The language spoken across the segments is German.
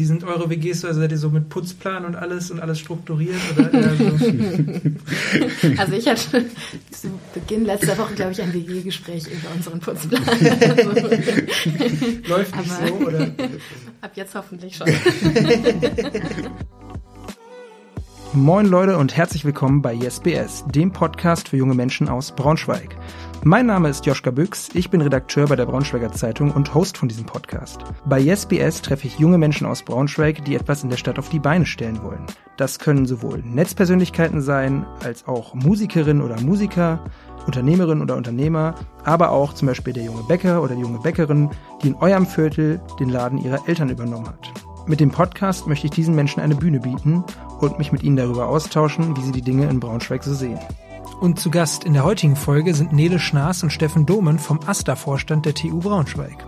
wie sind eure WGs? Also seid ihr so mit Putzplan und alles und alles strukturiert? Oder eher so? Also ich hatte zu Beginn letzter Woche, glaube ich, ein WG-Gespräch über unseren Putzplan. Also, Läuft nicht Aber- so, oder? ab jetzt hoffentlich schon. Moin Leute und herzlich willkommen bei YesBS, dem Podcast für junge Menschen aus Braunschweig. Mein Name ist Joschka Büchs, ich bin Redakteur bei der Braunschweiger Zeitung und Host von diesem Podcast. Bei YesBS treffe ich junge Menschen aus Braunschweig, die etwas in der Stadt auf die Beine stellen wollen. Das können sowohl Netzpersönlichkeiten sein, als auch Musikerinnen oder Musiker, Unternehmerinnen oder Unternehmer, aber auch zum Beispiel der junge Bäcker oder die junge Bäckerin, die in eurem Viertel den Laden ihrer Eltern übernommen hat. Mit dem Podcast möchte ich diesen Menschen eine Bühne bieten und mich mit ihnen darüber austauschen, wie sie die Dinge in Braunschweig so sehen. Und zu Gast in der heutigen Folge sind Nele Schnaas und Steffen Dohmen vom AStA-Vorstand der TU Braunschweig.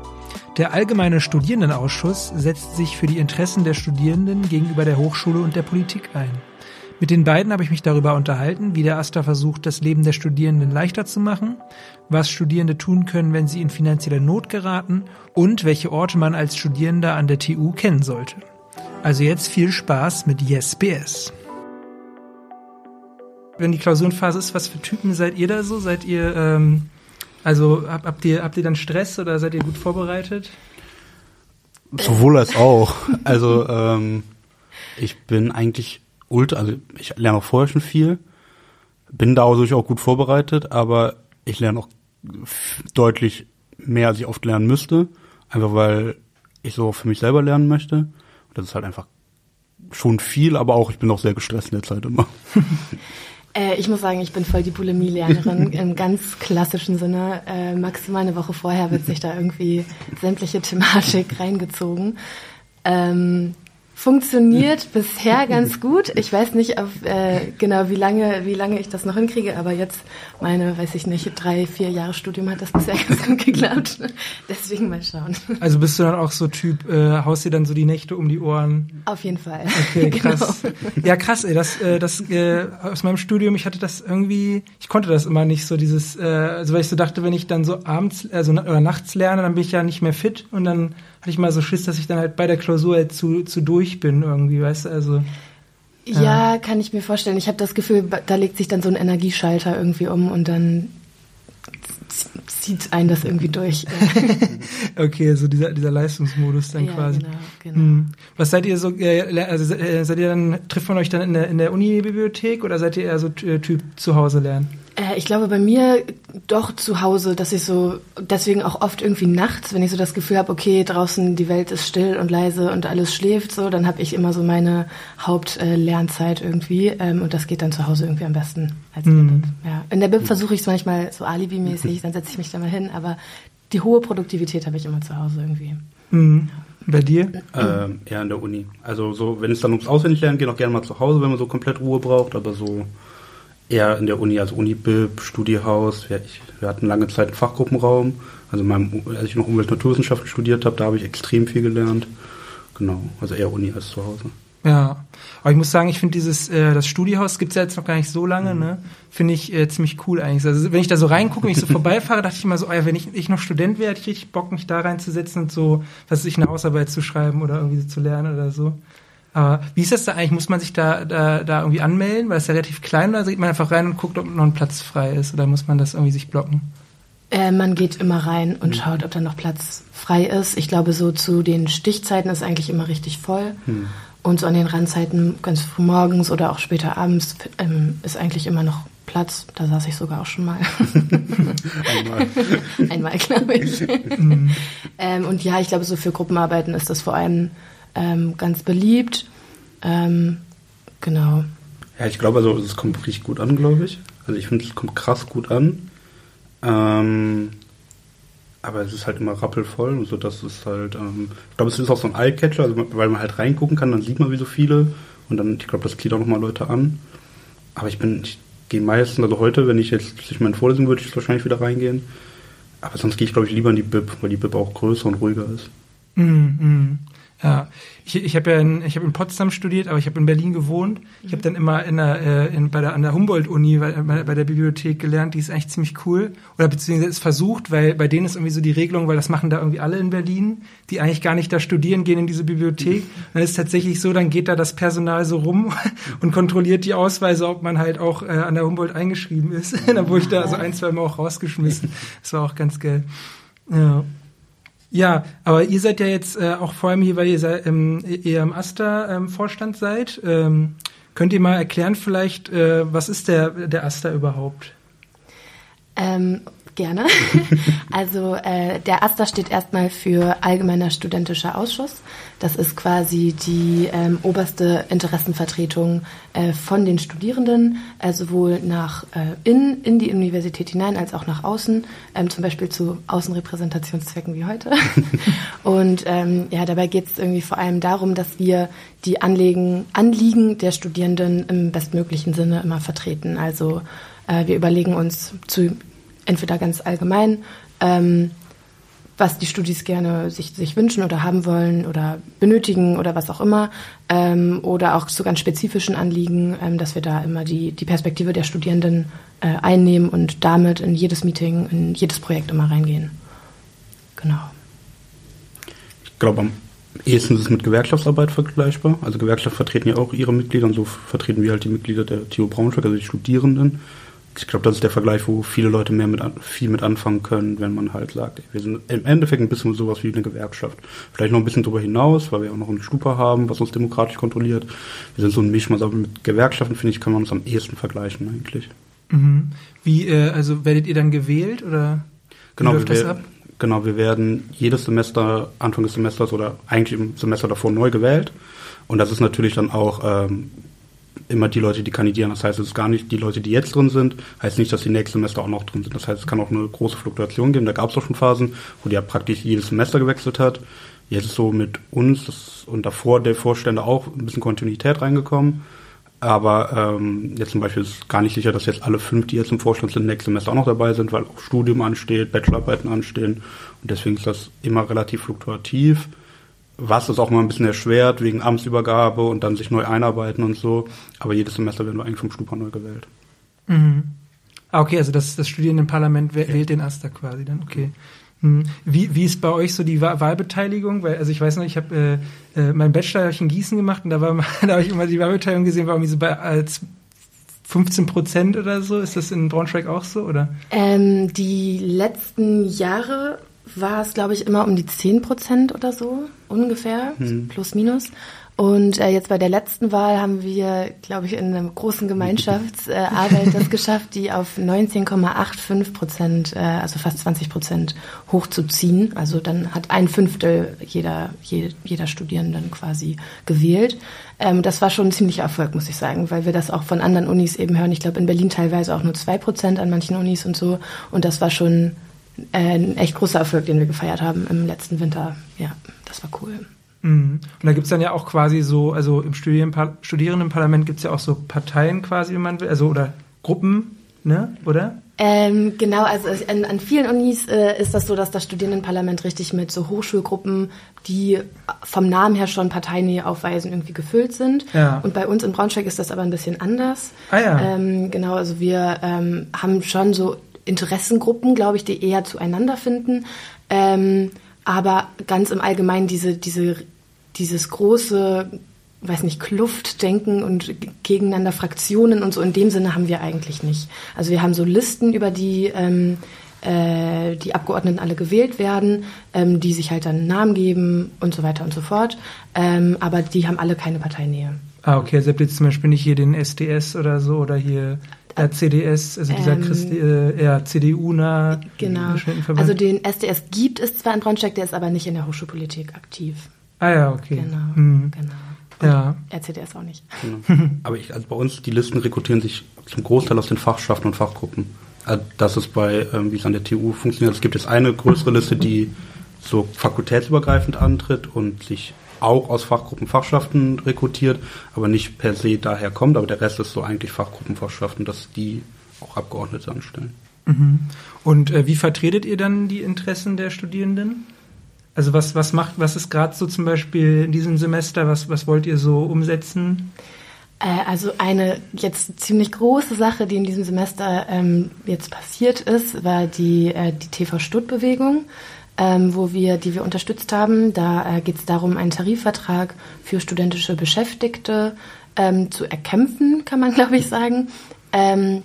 Der Allgemeine Studierendenausschuss setzt sich für die Interessen der Studierenden gegenüber der Hochschule und der Politik ein. Mit den beiden habe ich mich darüber unterhalten, wie der AStA versucht, das Leben der Studierenden leichter zu machen, was Studierende tun können, wenn sie in finanzielle Not geraten und welche Orte man als Studierender an der TU kennen sollte. Also jetzt viel Spaß mit YesBS. Wenn die Klausurenphase ist, was für Typen seid ihr da so? Seid ihr, ähm, also hab, habt ihr habt ihr dann Stress oder seid ihr gut vorbereitet? Sowohl als auch. Also ähm, ich bin eigentlich ultra, also ich lerne auch vorher schon viel, bin da dadurch auch gut vorbereitet, aber ich lerne auch deutlich mehr, als ich oft lernen müsste, einfach weil ich so für mich selber lernen möchte. Und das ist halt einfach schon viel, aber auch ich bin auch sehr gestresst in der Zeit immer. Äh, ich muss sagen, ich bin voll die Bulimie-Lernerin im ganz klassischen Sinne. Äh, maximal eine Woche vorher wird sich da irgendwie sämtliche Thematik reingezogen. Ähm, funktioniert bisher ganz gut. Ich weiß nicht, ob, äh, genau wie lange, wie lange ich das noch hinkriege, aber jetzt meine, weiß ich nicht, drei, vier Jahre Studium hat das bisher ganz gut geklappt. Deswegen mal schauen. Also bist du dann auch so Typ, äh, haust dir dann so die Nächte um die Ohren? Auf jeden Fall. Okay, Genau. krass. Ja, krass, ey, das, äh, das äh, aus meinem Studium, ich hatte das irgendwie, ich konnte das immer nicht so dieses, äh, also weil ich so dachte, wenn ich dann so abends, also oder nachts lerne, dann bin ich ja nicht mehr fit und dann hatte ich mal so Schiss, dass ich dann halt bei der Klausur halt zu, zu durch bin irgendwie, weißt du, also. Ja, kann ich mir vorstellen. Ich habe das Gefühl, da legt sich dann so ein Energieschalter irgendwie um und dann zieht einen das irgendwie durch. Okay, so dieser, dieser Leistungsmodus dann ja, quasi. genau, genau. Hm. Was seid ihr so, äh, also äh, seid ihr dann, trifft man euch dann in der, in der Uni-Bibliothek oder seid ihr eher so Typ zu Hause lernen? Äh, ich glaube bei mir doch zu Hause, dass ich so, deswegen auch oft irgendwie nachts, wenn ich so das Gefühl habe, okay, draußen die Welt ist still und leise und alles schläft so, dann habe ich immer so meine Hauptlernzeit irgendwie ähm, und das geht dann zu Hause irgendwie am besten als in der Mhm. Bib. Ja. In der Bib versuche ich es manchmal so alibimäßig, dann setze ich mich da mal hin, aber die hohe Produktivität habe ich immer zu Hause irgendwie. Mhm. Bei dir? Ähm, eher in der Uni. Also so, wenn es dann ums Auswendiglernen geht, auch gerne mal zu Hause, wenn man so komplett Ruhe braucht, aber so eher in der Uni, also Uni-Bib, Studiehaus. Wir, ich, wir hatten lange Zeit einen Fachgruppenraum. Also in meinem, als ich noch Umwelt- und Naturwissenschaften studiert habe, da habe ich extrem viel gelernt. Genau, also eher Uni als zu Hause. Ja, aber ich muss sagen, ich finde dieses, äh, das Studiehaus gibt's ja jetzt noch gar nicht so lange, ne? Finde ich äh, ziemlich cool eigentlich. Also wenn ich da so reingucke, wenn ich so vorbeifahre, dachte ich immer so, oh ja, wenn ich, ich noch Student wäre, hätte ich richtig Bock, mich da reinzusetzen und so, was weiß ich, eine Hausarbeit zu schreiben oder irgendwie so zu lernen oder so. Aber wie ist das da eigentlich? Muss man sich da, da, da irgendwie anmelden? Weil es ja relativ klein oder geht man einfach rein und guckt, ob noch ein Platz frei ist? Oder muss man das irgendwie sich blocken? Äh, man geht immer rein und schaut, ob da noch Platz frei ist. Ich glaube, so zu den Stichzeiten ist eigentlich immer richtig voll. Und so an den Randzeiten, ganz früh morgens oder auch später abends, ähm, ist eigentlich immer noch Platz. Da saß ich sogar auch schon mal. Einmal. Einmal, glaube ich. ähm, und ja, ich glaube, so für Gruppenarbeiten ist das vor allem ähm, ganz beliebt. Ähm, genau. Ja, ich glaube, also es kommt richtig gut an, glaube ich. Also ich finde, es kommt krass gut an. Ähm, aber es ist halt immer rappelvoll und so, das ist halt, ähm, ich glaube, es ist auch so ein Eye-Catcher, also weil man halt reingucken kann, dann sieht man wie so viele und dann, ich glaube, das zieht auch nochmal Leute an. Aber ich bin, ich gehe meistens, also heute, wenn ich jetzt durch meine Vorlesung würde, ich wahrscheinlich wieder reingehen. Aber sonst gehe ich, glaube ich, lieber in die Bib, weil die Bib auch größer und ruhiger ist. Mhm. Ja, ich, ich habe ja in, ich hab in Potsdam studiert, aber ich habe in Berlin gewohnt. Ich habe dann immer in der, äh, in, bei der, an der Humboldt-Uni bei, bei der Bibliothek gelernt, die ist eigentlich ziemlich cool. Oder beziehungsweise ist versucht, weil bei denen ist irgendwie so die Regelung, weil das machen da irgendwie alle in Berlin, die eigentlich gar nicht da studieren, gehen in diese Bibliothek. Und dann ist tatsächlich so, dann geht da das Personal so rum und kontrolliert die Ausweise, ob man halt auch äh, an der Humboldt eingeschrieben ist. dann wurde ich da so ein, zwei Mal auch rausgeschmissen. Das war auch ganz geil. Ja. Ja, aber ihr seid ja jetzt äh, auch vor allem hier, weil ihr seid, ähm, eher im Asta-Vorstand ähm, seid. Ähm, könnt ihr mal erklären vielleicht, äh, was ist der, der Asta überhaupt? Gerne. Also äh, der AStA steht erstmal für Allgemeiner Studentischer Ausschuss. Das ist quasi die ähm, oberste Interessenvertretung äh, von den Studierenden, äh, sowohl nach äh, in, in die Universität hinein als auch nach außen, ähm, zum Beispiel zu Außenrepräsentationszwecken wie heute. Und ähm, ja, dabei geht es irgendwie vor allem darum, dass wir die Anliegen, Anliegen der Studierenden im bestmöglichen Sinne immer vertreten. Also äh, wir überlegen uns zu entweder ganz allgemein, ähm, was die Studis gerne sich, sich wünschen oder haben wollen oder benötigen oder was auch immer, ähm, oder auch zu ganz spezifischen Anliegen, ähm, dass wir da immer die, die Perspektive der Studierenden äh, einnehmen und damit in jedes Meeting, in jedes Projekt immer reingehen. Genau. Ich glaube, am ehesten ist es mit Gewerkschaftsarbeit vergleichbar. Also Gewerkschaften vertreten ja auch ihre Mitglieder und so vertreten wir halt die Mitglieder der TU Braunschweig, also die Studierenden ich glaube, das ist der Vergleich, wo viele Leute mehr mit viel mit anfangen können, wenn man halt sagt, wir sind im Endeffekt ein bisschen sowas wie eine Gewerkschaft. Vielleicht noch ein bisschen darüber hinaus, weil wir auch noch eine Stupa haben, was uns demokratisch kontrolliert. Wir sind so ein Mischmasch, aber mit Gewerkschaften, finde ich, kann man uns am ehesten vergleichen eigentlich. Mhm. Wie, äh, also werdet ihr dann gewählt oder genau, wie läuft das ab? Genau, wir werden jedes Semester, Anfang des Semesters oder eigentlich im Semester davor neu gewählt. Und das ist natürlich dann auch ähm, immer die Leute, die kandidieren. Das heißt, es ist gar nicht die Leute, die jetzt drin sind, heißt nicht, dass die nächsten Semester auch noch drin sind. Das heißt, es kann auch eine große Fluktuation geben. Da gab es auch schon Phasen, wo die ja praktisch jedes Semester gewechselt hat. Jetzt ist so mit uns das, und davor der Vorstände auch ein bisschen Kontinuität reingekommen. Aber ähm, jetzt zum Beispiel ist gar nicht sicher, dass jetzt alle fünf, die jetzt im Vorstand sind, nächstes Semester auch noch dabei sind, weil auch Studium ansteht, Bachelorarbeiten anstehen. Und deswegen ist das immer relativ fluktuativ was ist auch mal ein bisschen erschwert wegen Amtsübergabe und dann sich neu einarbeiten und so. Aber jedes Semester werden wir eigentlich vom Stupa neu gewählt. Mhm. Ah, okay, also das, das Studierendenparlament wählt den Aster quasi dann, okay. Mhm. Wie, wie ist bei euch so die Wahlbeteiligung? Weil, also ich weiß noch, ich habe äh, äh, meinen Bachelor ich in Gießen gemacht und da war da habe ich immer die Wahlbeteiligung gesehen, war irgendwie so bei als 15 Prozent oder so. Ist das in Braunschweig auch so, oder? Ähm, die letzten Jahre war es, glaube ich, immer um die 10 Prozent oder so, ungefähr, hm. plus minus. Und äh, jetzt bei der letzten Wahl haben wir, glaube ich, in einer großen Gemeinschaftsarbeit äh, das geschafft, die auf 19,85 Prozent, äh, also fast 20 Prozent hochzuziehen. Also dann hat ein Fünftel jeder, jeder, jeder Studierenden quasi gewählt. Ähm, das war schon ein ziemlicher Erfolg, muss ich sagen, weil wir das auch von anderen Unis eben hören. Ich glaube, in Berlin teilweise auch nur zwei Prozent an manchen Unis und so. Und das war schon ein echt großer Erfolg, den wir gefeiert haben im letzten Winter. Ja, das war cool. Mhm. Und da gibt's dann ja auch quasi so, also im Studierendenpar Studierendenparlament gibt's ja auch so Parteien quasi, wenn man will, also oder Gruppen, ne, oder? Ähm, genau, also an, an vielen Unis äh, ist das so, dass das Studierendenparlament richtig mit so Hochschulgruppen, die vom Namen her schon Parteinähe aufweisen, irgendwie gefüllt sind. Ja. Und bei uns in Braunschweig ist das aber ein bisschen anders. Ah ja. Ähm, genau, also wir ähm, haben schon so Interessengruppen, glaube ich, die eher zueinander finden. Ähm, aber ganz im Allgemeinen diese, diese, dieses große, weiß nicht, Kluftdenken und gegeneinander Fraktionen und so in dem Sinne haben wir eigentlich nicht. Also wir haben so Listen, über die ähm, äh, die Abgeordneten alle gewählt werden, ähm, die sich halt dann einen Namen geben und so weiter und so fort. Ähm, aber die haben alle keine Parteinähe. Ah, okay, also habt ihr zum Beispiel nicht hier den SDS oder so oder hier RCDS, also dieser ähm, Christi, äh, eher CDU-nah Genau. Also den SDS gibt es zwar in Braunschweig, der ist aber nicht in der Hochschulpolitik aktiv. Ah ja, okay. Genau, mhm. genau. Und ja. RCDS auch nicht. Genau. Aber ich, also bei uns, die Listen rekrutieren sich zum Großteil aus den Fachschaften und Fachgruppen. Also das ist bei, ähm, wie es an der TU funktioniert. Es gibt jetzt eine größere Liste, die so fakultätsübergreifend antritt und sich auch aus Fachgruppen Fachschaften rekrutiert, aber nicht per se daher kommt. Aber der Rest ist so eigentlich Fachgruppenfachschaften, dass die auch Abgeordnete anstellen. Mhm. Und äh, wie vertretet ihr dann die Interessen der Studierenden? Also was, was macht, was ist gerade so zum Beispiel in diesem Semester, was, was wollt ihr so umsetzen? Äh, also eine jetzt ziemlich große Sache, die in diesem Semester ähm, jetzt passiert ist, war die, äh, die TV-Stutt-Bewegung, ähm, wo wir, die wir unterstützt haben. Da äh, geht es darum, einen Tarifvertrag für studentische Beschäftigte ähm, zu erkämpfen, kann man glaube ich sagen. Ähm,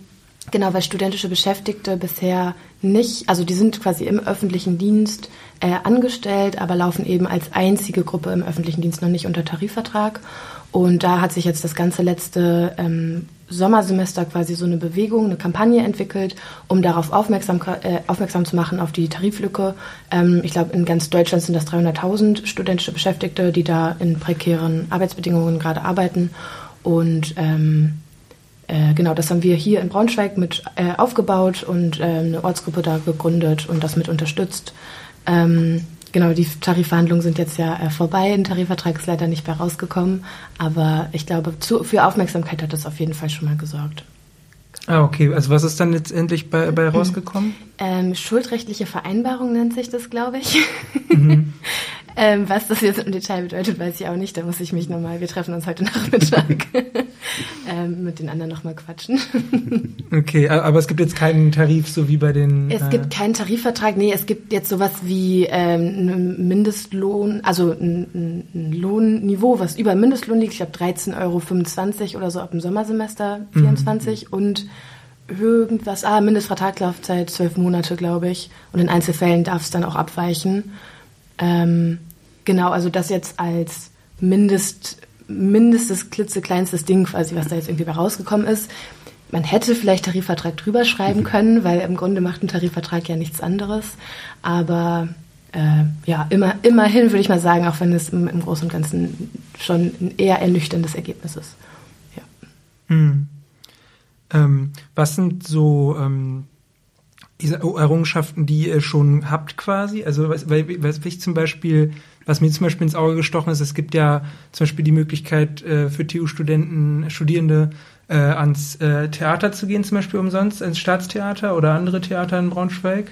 genau, weil studentische Beschäftigte bisher nicht, also die sind quasi im öffentlichen Dienst äh, angestellt, aber laufen eben als einzige Gruppe im öffentlichen Dienst noch nicht unter Tarifvertrag. Und da hat sich jetzt das ganze letzte ähm, Sommersemester quasi so eine Bewegung, eine Kampagne entwickelt, um darauf aufmerksam, äh, aufmerksam zu machen, auf die Tariflücke. Ähm, ich glaube, in ganz Deutschland sind das 300.000 studentische Beschäftigte, die da in prekären Arbeitsbedingungen gerade arbeiten. Und ähm, äh, genau, das haben wir hier in Braunschweig mit äh, aufgebaut und äh, eine Ortsgruppe da gegründet und das mit unterstützt. Ähm, Genau, die Tarifverhandlungen sind jetzt ja äh, vorbei. Ein Tarifvertrag ist leider nicht mehr rausgekommen. Aber ich glaube, zu, für Aufmerksamkeit hat das auf jeden Fall schon mal gesorgt. Ah, okay. Also was ist dann letztendlich bei, bei rausgekommen? Ähm, schuldrechtliche Vereinbarung nennt sich das, glaube ich. Mhm. Ähm, was das jetzt im Detail bedeutet, weiß ich auch nicht. Da muss ich mich nochmal, wir treffen uns heute Nachmittag, ähm, mit den anderen nochmal quatschen. okay, aber es gibt jetzt keinen Tarif, so wie bei den... Es äh gibt keinen Tarifvertrag, nee, es gibt jetzt sowas wie ähm, ein Mindestlohn, also ein, ein Lohnniveau, was über Mindestlohn liegt. Ich glaube 13,25 Euro oder so ab dem Sommersemester 24 mhm. und irgendwas, ah, Mindestvertragslaufzeit zwölf Monate, glaube ich. Und in Einzelfällen darf es dann auch abweichen. Ähm, Genau, also das jetzt als Mindest, mindestes, klitzekleinstes Ding quasi, was da jetzt irgendwie rausgekommen ist. Man hätte vielleicht Tarifvertrag drüber schreiben mhm. können, weil im Grunde macht ein Tarifvertrag ja nichts anderes. Aber äh, ja, immer, immerhin würde ich mal sagen, auch wenn es im, im Großen und Ganzen schon ein eher ernüchterndes Ergebnis ist. Ja. Hm. Ähm, was sind so ähm, diese Errungenschaften, die ihr schon habt quasi? Also was, weil, was ich zum Beispiel was mir zum Beispiel ins Auge gestochen ist, es gibt ja zum Beispiel die Möglichkeit äh, für TU-Studenten, Studierende äh, ans äh, Theater zu gehen, zum Beispiel umsonst, ins Staatstheater oder andere Theater in Braunschweig.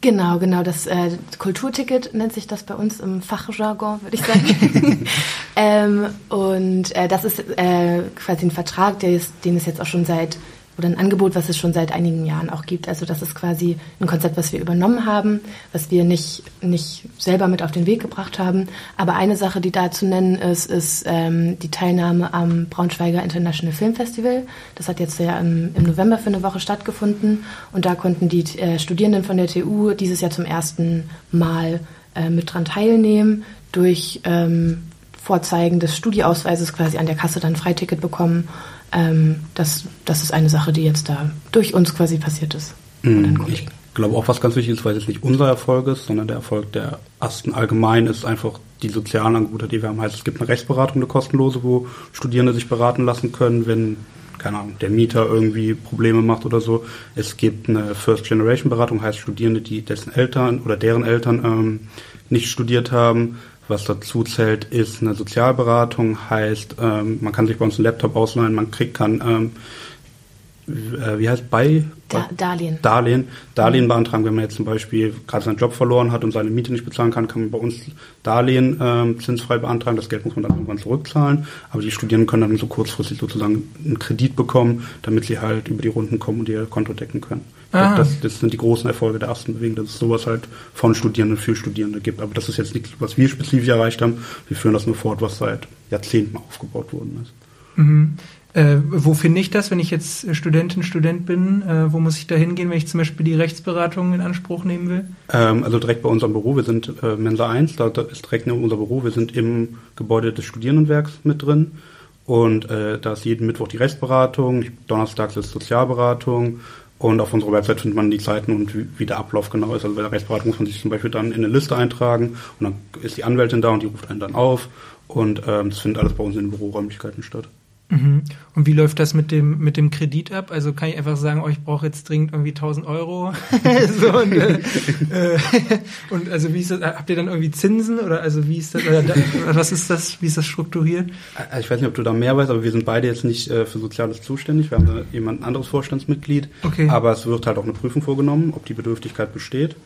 Genau, genau. Das äh, Kulturticket nennt sich das bei uns im Fachjargon, würde ich sagen. ähm, und äh, das ist äh, quasi ein Vertrag, der ist, den es jetzt auch schon seit oder ein Angebot, was es schon seit einigen Jahren auch gibt. Also das ist quasi ein Konzept, was wir übernommen haben, was wir nicht, nicht selber mit auf den Weg gebracht haben. Aber eine Sache, die da zu nennen ist, ist ähm, die Teilnahme am Braunschweiger International Film Festival. Das hat jetzt ja im, im November für eine Woche stattgefunden und da konnten die äh, Studierenden von der TU dieses Jahr zum ersten Mal äh, mit dran teilnehmen durch ähm, Vorzeigen des Studieausweises quasi an der Kasse dann Freiticket bekommen ähm, das, das ist eine Sache, die jetzt da durch uns quasi passiert ist. Mhm. Ich glaube auch, was ganz wichtig ist, weil es nicht unser Erfolg ist, sondern der Erfolg der Asten allgemein ist einfach die sozialen Angebote, die wir haben. Heißt, es gibt eine Rechtsberatung, eine kostenlose, wo Studierende sich beraten lassen können, wenn keine Ahnung, der Mieter irgendwie Probleme macht oder so. Es gibt eine First Generation Beratung, heißt Studierende, die dessen Eltern oder deren Eltern ähm, nicht studiert haben, was dazu zählt, ist eine Sozialberatung, heißt, ähm, man kann sich bei uns einen Laptop ausleihen, man kriegt, kann, ähm, äh, wie heißt bei? Da, Darlehen. Darlehen. Darlehen beantragen, wenn man jetzt zum Beispiel gerade seinen Job verloren hat und seine Miete nicht bezahlen kann, kann man bei uns Darlehen ähm, zinsfrei beantragen. Das Geld muss man dann irgendwann zurückzahlen. Aber die Studierenden können dann so kurzfristig sozusagen einen Kredit bekommen, damit sie halt über die Runden kommen und ihr Konto decken können. Ah. Das, das, sind die großen Erfolge der ersten Bewegung, dass es sowas halt von Studierenden für Studierende gibt. Aber das ist jetzt nichts, was wir spezifisch erreicht haben. Wir führen das nur fort, was seit Jahrzehnten aufgebaut worden ist. Mhm. Äh, wo finde ich das, wenn ich jetzt Studentin, Student bin? Äh, wo muss ich da hingehen, wenn ich zum Beispiel die Rechtsberatung in Anspruch nehmen will? Ähm, also direkt bei unserem Büro. Wir sind äh, Mensa 1, da, da ist direkt neben unser Büro. Wir sind im Gebäude des Studierendenwerks mit drin. Und äh, da ist jeden Mittwoch die Rechtsberatung, donnerstags ist Sozialberatung und auf unserer Website findet man die Zeiten und wie, wie der Ablauf genau ist. Also bei der Rechtsberatung muss man sich zum Beispiel dann in eine Liste eintragen und dann ist die Anwältin da und die ruft einen dann auf und ähm, das findet alles bei uns in den Büroräumlichkeiten statt. Mhm. Und wie läuft das mit dem, mit dem Kredit ab? Also kann ich einfach sagen, oh, ich brauche jetzt dringend irgendwie 1000 Euro. so, und, äh, äh, und also wie ist das, habt ihr dann irgendwie Zinsen oder also wie ist das, oder was ist das, wie ist das strukturiert? Also ich weiß nicht, ob du da mehr weißt, aber wir sind beide jetzt nicht äh, für Soziales zuständig. Wir haben da jemand anderes Vorstandsmitglied. Okay. Aber es wird halt auch eine Prüfung vorgenommen, ob die Bedürftigkeit besteht.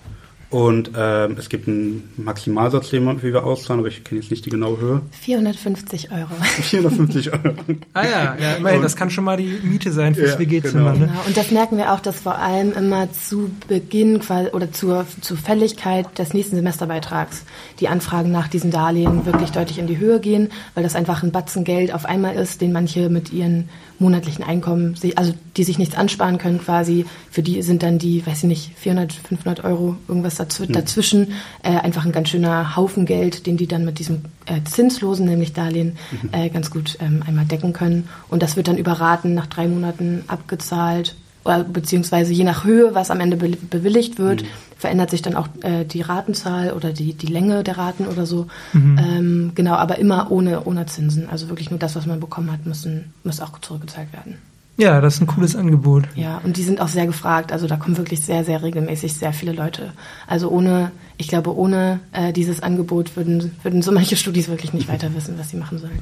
Und ähm, es gibt einen Maximalsatz, den wir, wie wir auszahlen, aber ich kenne jetzt nicht die genaue Höhe. 450 Euro. 450 Euro. ah ja, ja immerhin, das kann schon mal die Miete sein fürs Ja, WG-Zimmer. genau. Ne? Genau. Und das merken wir auch, dass vor allem immer zu Beginn quasi- oder zur, zur Fälligkeit des nächsten Semesterbeitrags die Anfragen nach diesen Darlehen wirklich deutlich in die Höhe gehen, weil das einfach ein Batzen Geld auf einmal ist, den manche mit ihren monatlichen Einkommen, also die sich nichts ansparen können quasi, für die sind dann die, weiß ich nicht, 400, 500 Euro, irgendwas dazw dazwischen, äh, einfach ein ganz schöner Haufen Geld, den die dann mit diesem äh, zinslosen, nämlich Darlehen, äh, ganz gut ähm, einmal decken können. Und das wird dann über Raten nach drei Monaten abgezahlt oder beziehungsweise je nach Höhe, was am Ende be bewilligt wird, verändert sich dann auch äh, die Ratenzahl oder die, die Länge der Raten oder so. Ähm, genau, aber immer ohne, ohne Zinsen. Also wirklich nur das, was man bekommen hat, müssen, muss auch zurückgezahlt werden. Ja, das ist ein cooles Angebot. Ja, und die sind auch sehr gefragt. Also da kommen wirklich sehr, sehr regelmäßig sehr viele Leute. Also ohne, ich glaube, ohne äh, dieses Angebot würden, würden so manche Studis wirklich nicht weiter wissen, was sie machen sollen.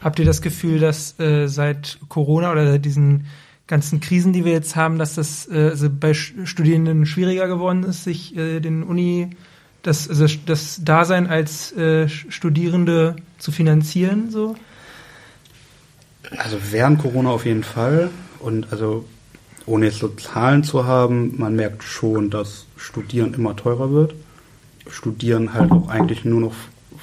Habt ihr das Gefühl, dass äh, seit Corona oder seit diesen ganzen Krisen, die wir jetzt haben, dass das äh, also bei Studierenden schwieriger geworden ist, sich äh, den Uni, das, also das Dasein als äh, Studierende zu finanzieren? So? Also während Corona auf jeden Fall. Und also ohne jetzt so Zahlen zu haben, man merkt schon, dass Studieren immer teurer wird. Studieren halt auch eigentlich nur noch,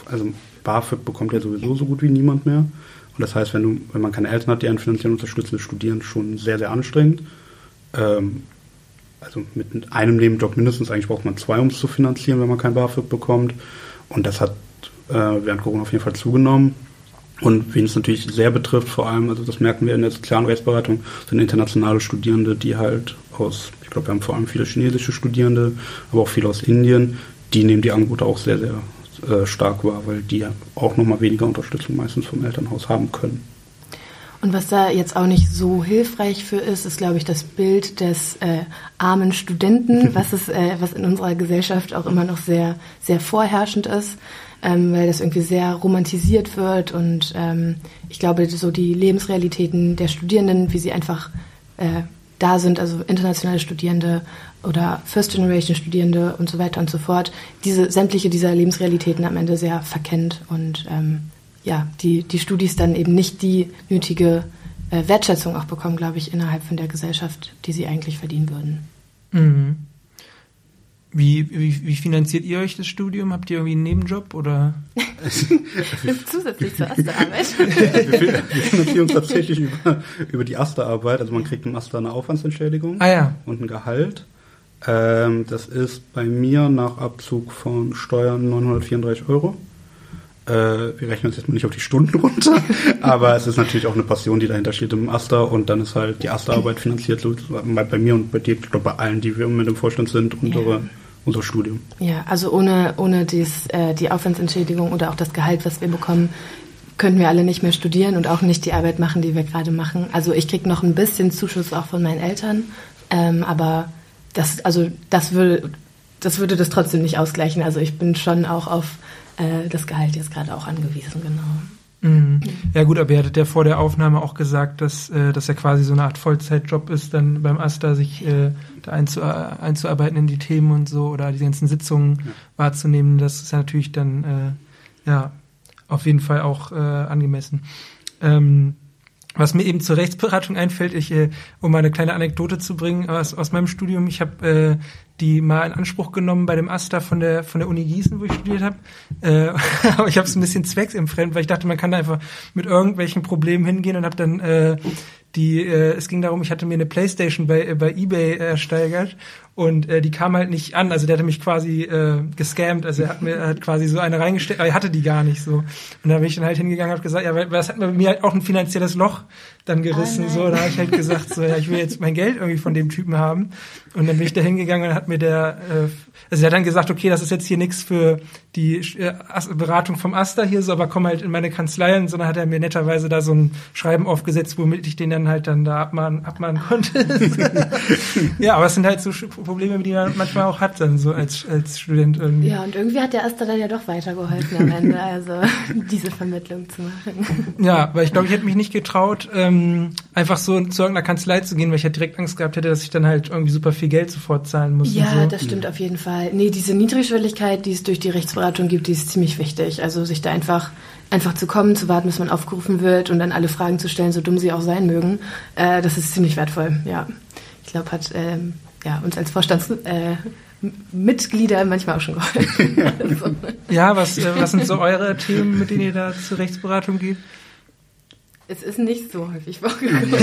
also BAföG bekommt ja sowieso so gut wie niemand mehr. Und das heißt, wenn du, wenn man keine Eltern hat, die einen finanziell unterstützen, ist Studieren schon sehr, sehr anstrengend. Ähm, also mit einem Nebenjob mindestens, eigentlich braucht man zwei, um es zu finanzieren, wenn man kein BAföG bekommt. Und das hat äh, während Corona auf jeden Fall zugenommen. Und wen es natürlich sehr betrifft, vor allem, also das merken wir in der sozialen Rechtsberatung, sind internationale Studierende, die halt aus, ich glaube, wir haben vor allem viele chinesische Studierende, aber auch viele aus Indien, die nehmen die Angebote auch sehr, sehr äh, stark wahr, weil die auch nochmal weniger Unterstützung meistens vom Elternhaus haben können. Und was da jetzt auch nicht so hilfreich für ist, ist, glaube ich, das Bild des äh, armen Studenten, was, es, äh, was in unserer Gesellschaft auch immer noch sehr, sehr vorherrschend ist, ähm, weil das irgendwie sehr romantisiert wird. Und ähm, ich glaube, so die Lebensrealitäten der Studierenden, wie sie einfach äh, da sind, also internationale Studierende oder First Generation Studierende und so weiter und so fort, diese sämtliche dieser Lebensrealitäten am Ende sehr verkennt und ähm, ja, die, die Studis dann eben nicht die nötige äh, Wertschätzung auch bekommen, glaube ich, innerhalb von der Gesellschaft, die sie eigentlich verdienen würden. Mhm. Wie, wie, wie finanziert ihr euch das Studium? Habt ihr irgendwie einen Nebenjob oder? Zusätzlich zur Arbeit. wir, finanzieren uns tatsächlich über, über die Asterarbeit, also man kriegt im Aster eine Aufwandsentschädigung Ah ja. und ein Gehalt. Ähm, das ist bei mir nach Abzug von Steuern 934 Euro. Äh, wir rechnen uns jetzt mal nicht auf die Stunden runter, aber es ist natürlich auch eine Passion, die dahinter steht im Aster und dann ist halt die Asterarbeit finanziert, so bei, bei mir und bei dir, ich glaube bei allen, die wir mit im Vorstand sind, unsere, Ja. Unser Studium. Ja, also ohne, ohne dies, äh, die Aufwandsentschädigung oder auch das Gehalt, was wir bekommen, könnten wir alle nicht mehr studieren und auch nicht die Arbeit machen, die wir gerade machen. Also ich kriege noch ein bisschen Zuschuss auch von meinen Eltern, ähm, aber das, also das würde, das würde das trotzdem nicht ausgleichen. Also ich bin schon auch auf äh, das Gehalt jetzt gerade auch angewiesen, genau. Mhm. Ja gut, aber ihr hattet ja vor der Aufnahme auch gesagt, dass äh, das ja quasi so eine Art Vollzeitjob ist, dann beim Asta sich äh, da einzu einzuarbeiten in die Themen und so oder die ganzen Sitzungen Ja. wahrzunehmen. Das ist ja natürlich dann äh, ja auf jeden Fall auch äh, angemessen. Ähm, was mir eben zur Rechtsberatung einfällt, ich, äh, um mal eine kleine Anekdote zu bringen aus, aus meinem Studium, ich habe äh, die mal in Anspruch genommen bei dem AStA von der von der Uni Gießen, wo ich studiert habe. Äh, aber ich habe es ein bisschen zwecksentfremd, weil ich dachte, man kann da einfach mit irgendwelchen Problemen hingehen und habe dann äh, die, äh, es ging darum, ich hatte mir eine Playstation bei, äh, bei Ebay ersteigert und äh, die kam halt nicht an. Also der hatte mich quasi äh, gescammt. Also er hat mir er hat quasi so eine reingestellt, aber er hatte die gar nicht so. Und da bin ich dann halt hingegangen und habe gesagt, ja, weil das hat mir mir halt auch ein finanzielles Loch dann gerissen. nein. so, da habe ich halt gesagt, so, ja, ich will jetzt mein Geld irgendwie von dem Typen haben. Und dann bin ich da hingegangen und hat mir der, äh, also er hat dann gesagt, okay, das ist jetzt hier nichts für die äh, Beratung vom Aster hier so, aber komm halt in meine Kanzlei und so, dann hat er mir netterweise da so ein Schreiben aufgesetzt, womit ich den dann halt dann da abmahnen, abmahnen konnte. ja, aber es sind halt so Probleme, die man manchmal auch hat dann so als, als Student irgendwie. Ja, und irgendwie hat der Aster dann ja doch weitergeholfen am Ende, also diese Vermittlung zu machen. Ja, weil ich glaube, ich hätte mich nicht getraut, ähm, einfach so zu irgendeiner Kanzlei zu gehen, weil ich halt direkt Angst gehabt hätte, dass ich dann halt irgendwie super viel Geld sofort zahlen muss. Ja, so. das stimmt auf jeden Fall. Nee, diese Niedrigschwelligkeit, die es durch die Rechtsberatung gibt, die ist ziemlich wichtig. Also sich da einfach einfach zu kommen, zu warten, bis man aufgerufen wird und dann alle Fragen zu stellen, so dumm sie auch sein mögen, äh, das ist ziemlich wertvoll. Ja, ich glaube, hat ähm, ja uns als Vorstandsmitglieder äh, manchmal auch schon geholfen. Ja, was, äh, was sind so eure Themen, mit denen ihr da zur Rechtsberatung geht? Es ist nicht so häufig vorgekommen.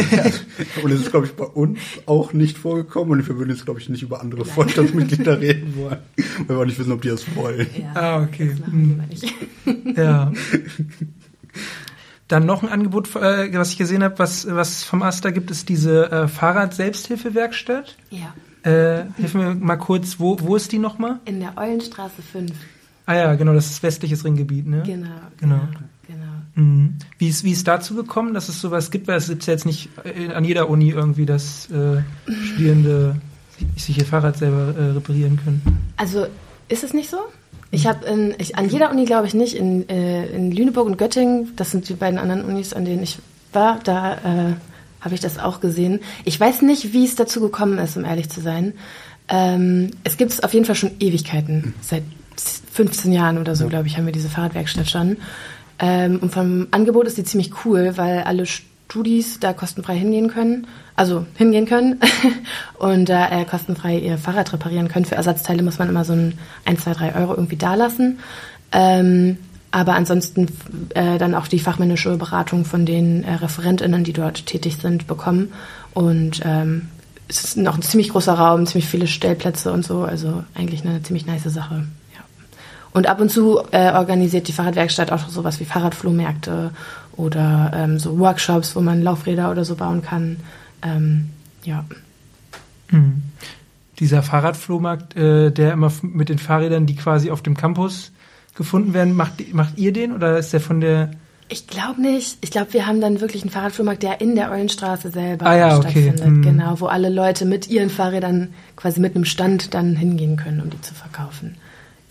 und es ist, glaube ich, bei uns auch nicht vorgekommen. Und wir würden jetzt, glaube ich, nicht über andere Nein. Vorstandsmitglieder reden wollen, weil wir auch nicht wissen, ob die das wollen. Ja, ah, okay. Hm. Ja. Dann noch ein Angebot, äh, was ich gesehen habe, was, was vom Asta gibt, ist diese äh, Fahrrad-Selbsthilfewerkstatt. Ja. Äh, hilf mir mal kurz, wo, wo ist die nochmal? In der Eulenstraße 5. Ah ja, genau, das ist westliches Ringgebiet, ne? Genau. Genau. genau. Mhm. Wie ist, wie ist dazu gekommen, dass es sowas gibt? Weil es gibt ja jetzt nicht äh, an jeder Uni irgendwie, dass äh, Studierende sich ihr Fahrrad selber äh, reparieren können. Also ist es nicht so? Ich habe an jeder Uni, glaube ich, nicht. In, äh, in Lüneburg und Göttingen, das sind die beiden anderen Unis, an denen ich war, da äh, habe ich das auch gesehen. Ich weiß nicht, wie es dazu gekommen ist, um ehrlich zu sein. Ähm, es gibt es auf jeden Fall schon Ewigkeiten. Seit 15 Jahren oder so, glaube ich, haben wir diese Fahrradwerkstatt schon. Ähm, und vom Angebot ist die ziemlich cool, weil alle Studis da kostenfrei hingehen können, also hingehen können und da äh, kostenfrei ihr Fahrrad reparieren können. Für Ersatzteile muss man immer so ein 1, 2, 3 Euro irgendwie dalassen. Ähm, aber ansonsten äh, dann auch die fachmännische Beratung von den äh, ReferentInnen, die dort tätig sind, bekommen. Und ähm, es ist noch ein ziemlich großer Raum, ziemlich viele Stellplätze und so. Also eigentlich eine ziemlich nice Sache. Und ab und zu äh, organisiert die Fahrradwerkstatt auch sowas wie Fahrradflohmärkte oder ähm, so Workshops, wo man Laufräder oder so bauen kann. Ähm, ja. Hm. Dieser Fahrradflohmarkt, äh, der immer mit den Fahrrädern, die quasi auf dem Campus gefunden werden, macht, macht ihr den oder ist der von der ich glaube nicht. Ich glaube, wir haben dann wirklich einen Fahrradflohmarkt, der in der Eulenstraße selber ah, ja, stattfindet. Okay. Hm. Genau, wo alle Leute mit ihren Fahrrädern quasi mit einem Stand dann hingehen können, um die zu verkaufen.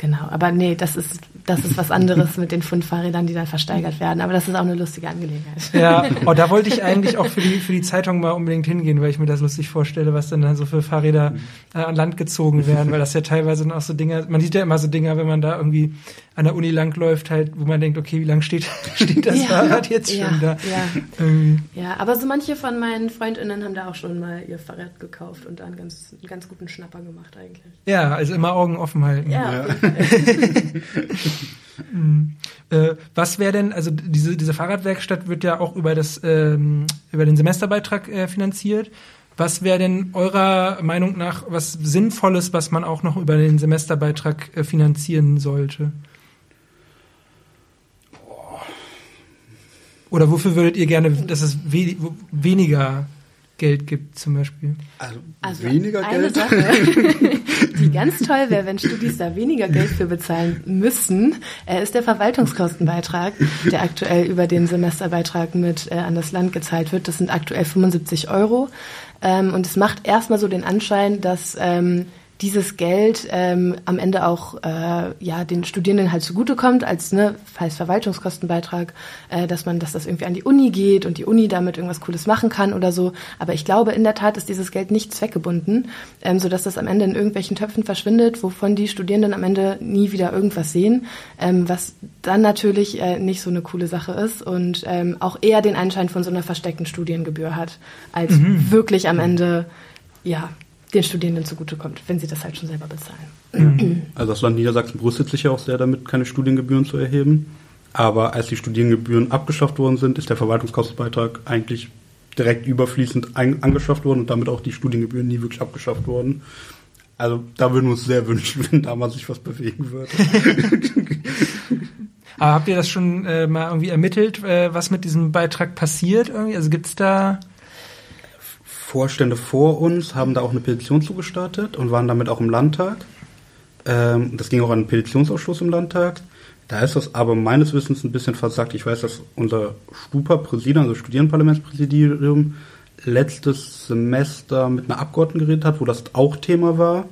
Genau, aber nee, das ist, das ist was anderes mit den fünf Fahrrädern, die dann versteigert werden. Aber das ist auch eine lustige Angelegenheit. Ja, oh, da wollte ich eigentlich auch für die, für die Zeitung mal unbedingt hingehen, weil ich mir das lustig vorstelle, was dann, dann so für Fahrräder äh, an Land gezogen werden, weil das ja teilweise dann auch so Dinger, man sieht ja immer so Dinger, wenn man da irgendwie an der Uni langläuft, halt, wo man denkt, okay, wie lange steht, steht das ja, Fahrrad jetzt ja, schon da? Ja. ja, aber so manche von meinen FreundInnen haben da auch schon mal ihr Fahrrad gekauft und einen ganz, einen ganz guten Schnapper gemacht eigentlich. Ja, also immer Augen offen halten. Ja. Mhm. äh, was wäre denn, also diese, diese Fahrradwerkstatt wird ja auch über das ähm, über den Semesterbeitrag äh, finanziert. Was wäre denn eurer Meinung nach was Sinnvolles, was man auch noch über den Semesterbeitrag äh, finanzieren sollte? Oder wofür würdet ihr gerne, dass es we weniger Geld gibt zum Beispiel? Also, also weniger eine Geld? Sache, die ganz toll wäre, wenn Studis da weniger Geld für bezahlen müssen, äh, ist der Verwaltungskostenbeitrag, der aktuell über den Semesterbeitrag mit äh, an das Land gezahlt wird. Das sind aktuell 75 Euro. Ähm, und es macht erstmal so den Anschein, dass ähm, dieses Geld ähm, am Ende auch äh, ja den Studierenden halt zugutekommt als ne als Verwaltungskostenbeitrag, äh, dass man, dass das irgendwie an die Uni geht und die Uni damit irgendwas Cooles machen kann oder so. Aber ich glaube in der Tat ist dieses Geld nicht zweckgebunden, ähm, so dass das am Ende in irgendwelchen Töpfen verschwindet, wovon die Studierenden am Ende nie wieder irgendwas sehen, ähm, was dann natürlich äh, nicht so eine coole Sache ist und ähm, auch eher den Anschein von so einer versteckten Studiengebühr hat, als mhm. wirklich am Ende ja den Studierenden zugutekommt, wenn sie das halt schon selber bezahlen. Mhm. Also das Land Niedersachsen brüstet sich ja auch sehr damit, keine Studiengebühren zu erheben. Aber als die Studiengebühren abgeschafft worden sind, ist der Verwaltungskostenbeitrag eigentlich direkt überfließend angeschafft worden und damit auch die Studiengebühren nie wirklich abgeschafft worden. Also da würden wir uns sehr wünschen, wenn da mal sich was bewegen würde. Aber habt ihr das schon äh, mal irgendwie ermittelt, äh, was mit diesem Beitrag passiert? Irgendwie? Also gibt's da Vorstände vor uns haben da auch eine Petition zugestartet und waren damit auch im Landtag. Ähm, das ging auch an den Petitionsausschuss im Landtag. Da ist das aber meines Wissens ein bisschen versagt. Ich weiß, dass unser Stupa-Präsidium, also Studierendenparlamentspräsidium, letztes Semester mit einer Abgeordneten geredet hat, wo das auch Thema war.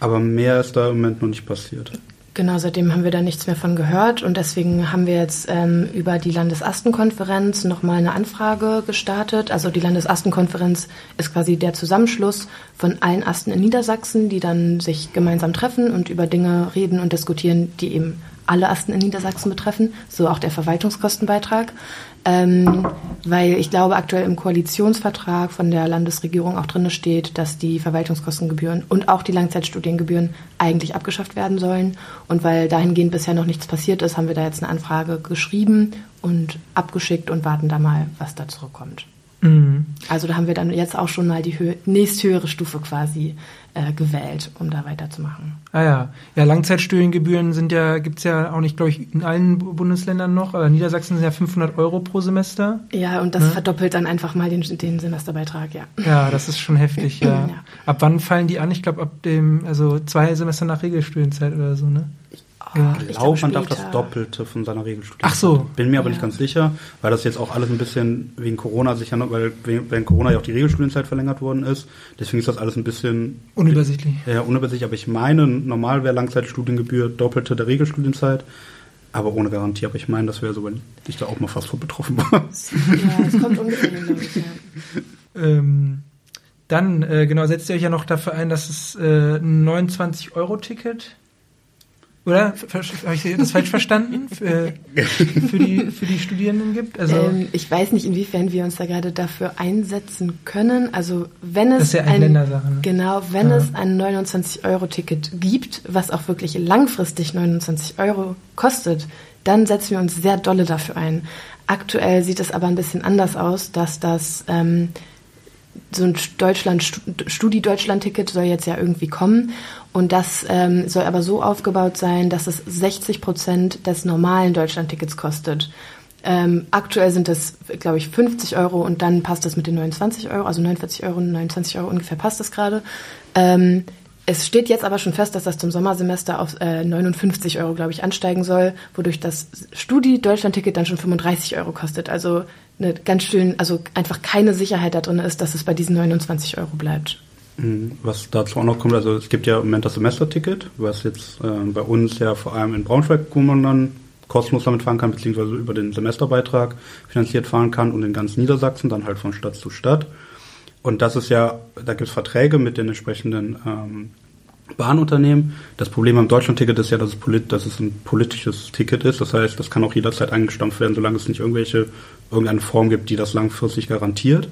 Aber mehr ist da im Moment noch nicht passiert. Genau, seitdem haben wir da nichts mehr von gehört und deswegen haben wir jetzt ähm, über die Landesastenkonferenz nochmal eine Anfrage gestartet. Also die Landesastenkonferenz ist quasi der Zusammenschluss von allen Asten in Niedersachsen, die dann sich gemeinsam treffen und über Dinge reden und diskutieren, die eben alle Asten in Niedersachsen betreffen, so auch der Verwaltungskostenbeitrag. Ähm, weil ich glaube, aktuell im Koalitionsvertrag von der Landesregierung auch drin steht, dass die Verwaltungskostengebühren und auch die Langzeitstudiengebühren eigentlich abgeschafft werden sollen. Und weil dahingehend bisher noch nichts passiert ist, haben wir da jetzt eine Anfrage geschrieben und abgeschickt und warten da mal, was da zurückkommt. Mhm. Also da haben wir dann jetzt auch schon mal die Hö nächsthöhere Stufe quasi äh, gewählt, um da weiterzumachen. Ah ja, ja Langzeitstudiengebühren sind ja gibt's ja auch nicht, glaube ich, in allen Bundesländern noch. Aber Niedersachsen sind ja 500 Euro pro Semester. Ja, und das ne? verdoppelt dann einfach mal den, den Semesterbeitrag, ja. Ja, das ist schon heftig, ja. ja. Ab wann fallen die an? Ich glaube ab dem, also zwei Semester nach Regelstudienzeit oder so, ne? Ja. Ich glaube, man darf das Doppelte von seiner Regelstudie. Ach so. Bin mir aber ja. nicht ganz sicher, weil das jetzt auch alles ein bisschen wegen Corona sicher noch, weil wegen Corona ja auch die Regelstudienzeit verlängert worden ist. Deswegen ist das alles ein bisschen unübersichtlich. Ja, unübersichtlich. Aber ich meine, normal wäre Langzeitstudiengebühr Doppelte der Regelstudienzeit. Aber ohne Garantie. Aber ich meine, das wäre so, wenn ich da auch mal fast vor betroffen war. Ja, es kommt ungefähr hin, ähm, dann, äh, genau, setzt ihr euch ja noch dafür ein, dass es äh, ein 29-Euro-Ticket oder? Habe ich das falsch verstanden? Für, für, die, für die Studierenden gibt? Also ähm, ich weiß nicht, inwiefern wir uns da gerade dafür einsetzen können. Also wenn es das ist ja ein, Ländersache. Ne? Genau, wenn ja. es ein 29-Euro-Ticket gibt, was auch wirklich langfristig 29 Euro kostet, dann setzen wir uns sehr dolle dafür ein. Aktuell sieht es aber ein bisschen anders aus, dass das ähm, so ein Deutschland Studi-Deutschland-Ticket soll jetzt ja irgendwie kommen und das ähm, soll aber so aufgebaut sein, dass es 60 Prozent des normalen Deutschland-Tickets kostet. Ähm, aktuell sind das, glaube ich, 50 Euro und dann passt das mit den 29 Euro, also 49 Euro, 29 Euro ungefähr passt das gerade. Ähm, es steht jetzt aber schon fest, dass das zum Sommersemester auf äh, 59 Euro, glaube ich, ansteigen soll, wodurch das Studi-Deutschland-Ticket dann schon 35 Euro kostet. Also eine ganz schön, also einfach keine Sicherheit da drin ist, dass es bei diesen 29 Euro bleibt. Was dazu auch noch kommt, also es gibt ja im Moment das Semesterticket, was jetzt äh, bei uns ja vor allem in Braunschweig, wo man dann kostenlos damit fahren kann, beziehungsweise über den Semesterbeitrag finanziert fahren kann und in ganz Niedersachsen dann halt von Stadt zu Stadt. Und das ist ja, da gibt es Verträge mit den entsprechenden ähm, Bahnunternehmen. Das Problem am Deutschlandticket ist ja, dass es, polit dass es ein politisches Ticket ist. Das heißt, das kann auch jederzeit eingestampft werden, solange es nicht irgendwelche, irgendeine Form gibt, die das langfristig garantiert.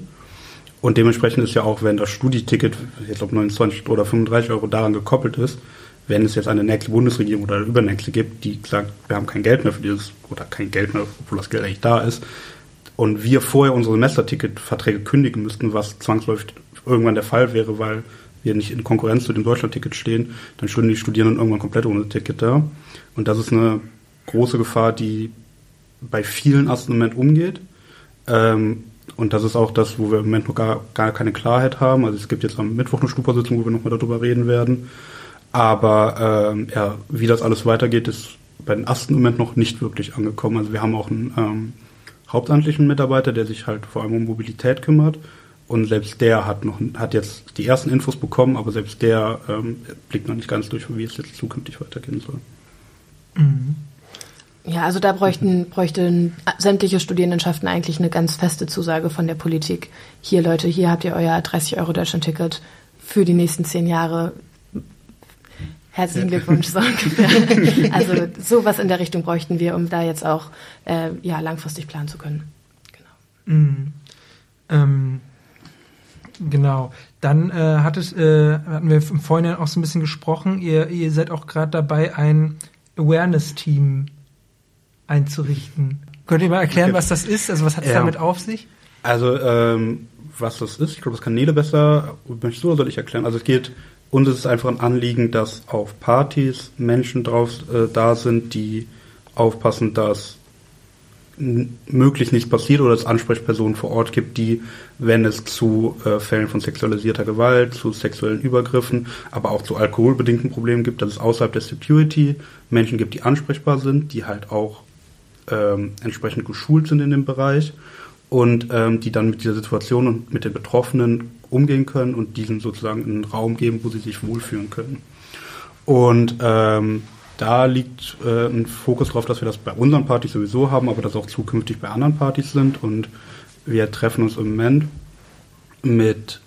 Und dementsprechend ist ja auch, wenn das Studieticket, jetzt ob 29 oder 35 Euro daran gekoppelt ist, wenn es jetzt eine nächste Bundesregierung oder eine übernächste gibt, die sagt, wir haben kein Geld mehr für dieses, oder kein Geld mehr, obwohl das Geld eigentlich da ist, und wir vorher unsere Semesterticketverträge kündigen müssten, was zwangsläufig irgendwann der Fall wäre, weil wir nicht in Konkurrenz zu dem Deutschlandticket stehen, dann stünden die Studierenden irgendwann komplett ohne Ticket da. Und das ist eine große Gefahr, die bei vielen erst im Moment umgeht. Ähm, und das ist auch das, wo wir im Moment noch gar, gar keine Klarheit haben. Also es gibt jetzt am Mittwoch eine Stupa-Sitzung, wo wir nochmal darüber reden werden. Aber ähm, ja, wie das alles weitergeht, ist bei den Asten im Moment noch nicht wirklich angekommen. Also wir haben auch einen ähm, hauptamtlichen Mitarbeiter, der sich halt vor allem um Mobilität kümmert. Und selbst der hat noch hat jetzt die ersten Infos bekommen, aber selbst der ähm, blickt noch nicht ganz durch, wie es jetzt zukünftig weitergehen soll. Mhm. Ja, also da bräuchten, bräuchten sämtliche Studierendenschaften eigentlich eine ganz feste Zusage von der Politik. Hier, Leute, hier habt ihr euer 30 Euro Deutschland-Ticket für die nächsten zehn Jahre. Herzlichen Glückwunsch, so ungefähr. Also sowas in der Richtung bräuchten wir, um da jetzt auch äh, ja, langfristig planen zu können. Genau. Mhm. Ähm, genau. Dann äh, hat es, äh, hatten wir im Vorhinein auch so ein bisschen gesprochen. Ihr, ihr seid auch gerade dabei, ein Awareness-Team einzurichten. Könnt ihr mal erklären, okay. was das ist? Also was hat es ja. damit auf sich? Also ähm, was das ist, ich glaube, das kann Nele besser. Möchtest du oder soll ich erklären? Also es geht, uns ist es einfach ein Anliegen, dass auf Partys Menschen drauf äh, da sind, die aufpassen, dass möglichst nichts passiert oder es Ansprechpersonen vor Ort gibt, die, wenn es zu äh, Fällen von sexualisierter Gewalt, zu sexuellen Übergriffen, aber auch zu alkoholbedingten Problemen gibt, dass es außerhalb der Security Menschen gibt, die ansprechbar sind, die halt auch ähm, entsprechend geschult sind in dem Bereich und ähm, die dann mit dieser Situation und mit den Betroffenen umgehen können und diesen sozusagen einen Raum geben, wo sie sich wohlfühlen können. Und ähm, da liegt äh, ein Fokus darauf, dass wir das bei unseren Partys sowieso haben, aber das auch zukünftig bei anderen Partys sind. Und wir treffen uns im Moment mit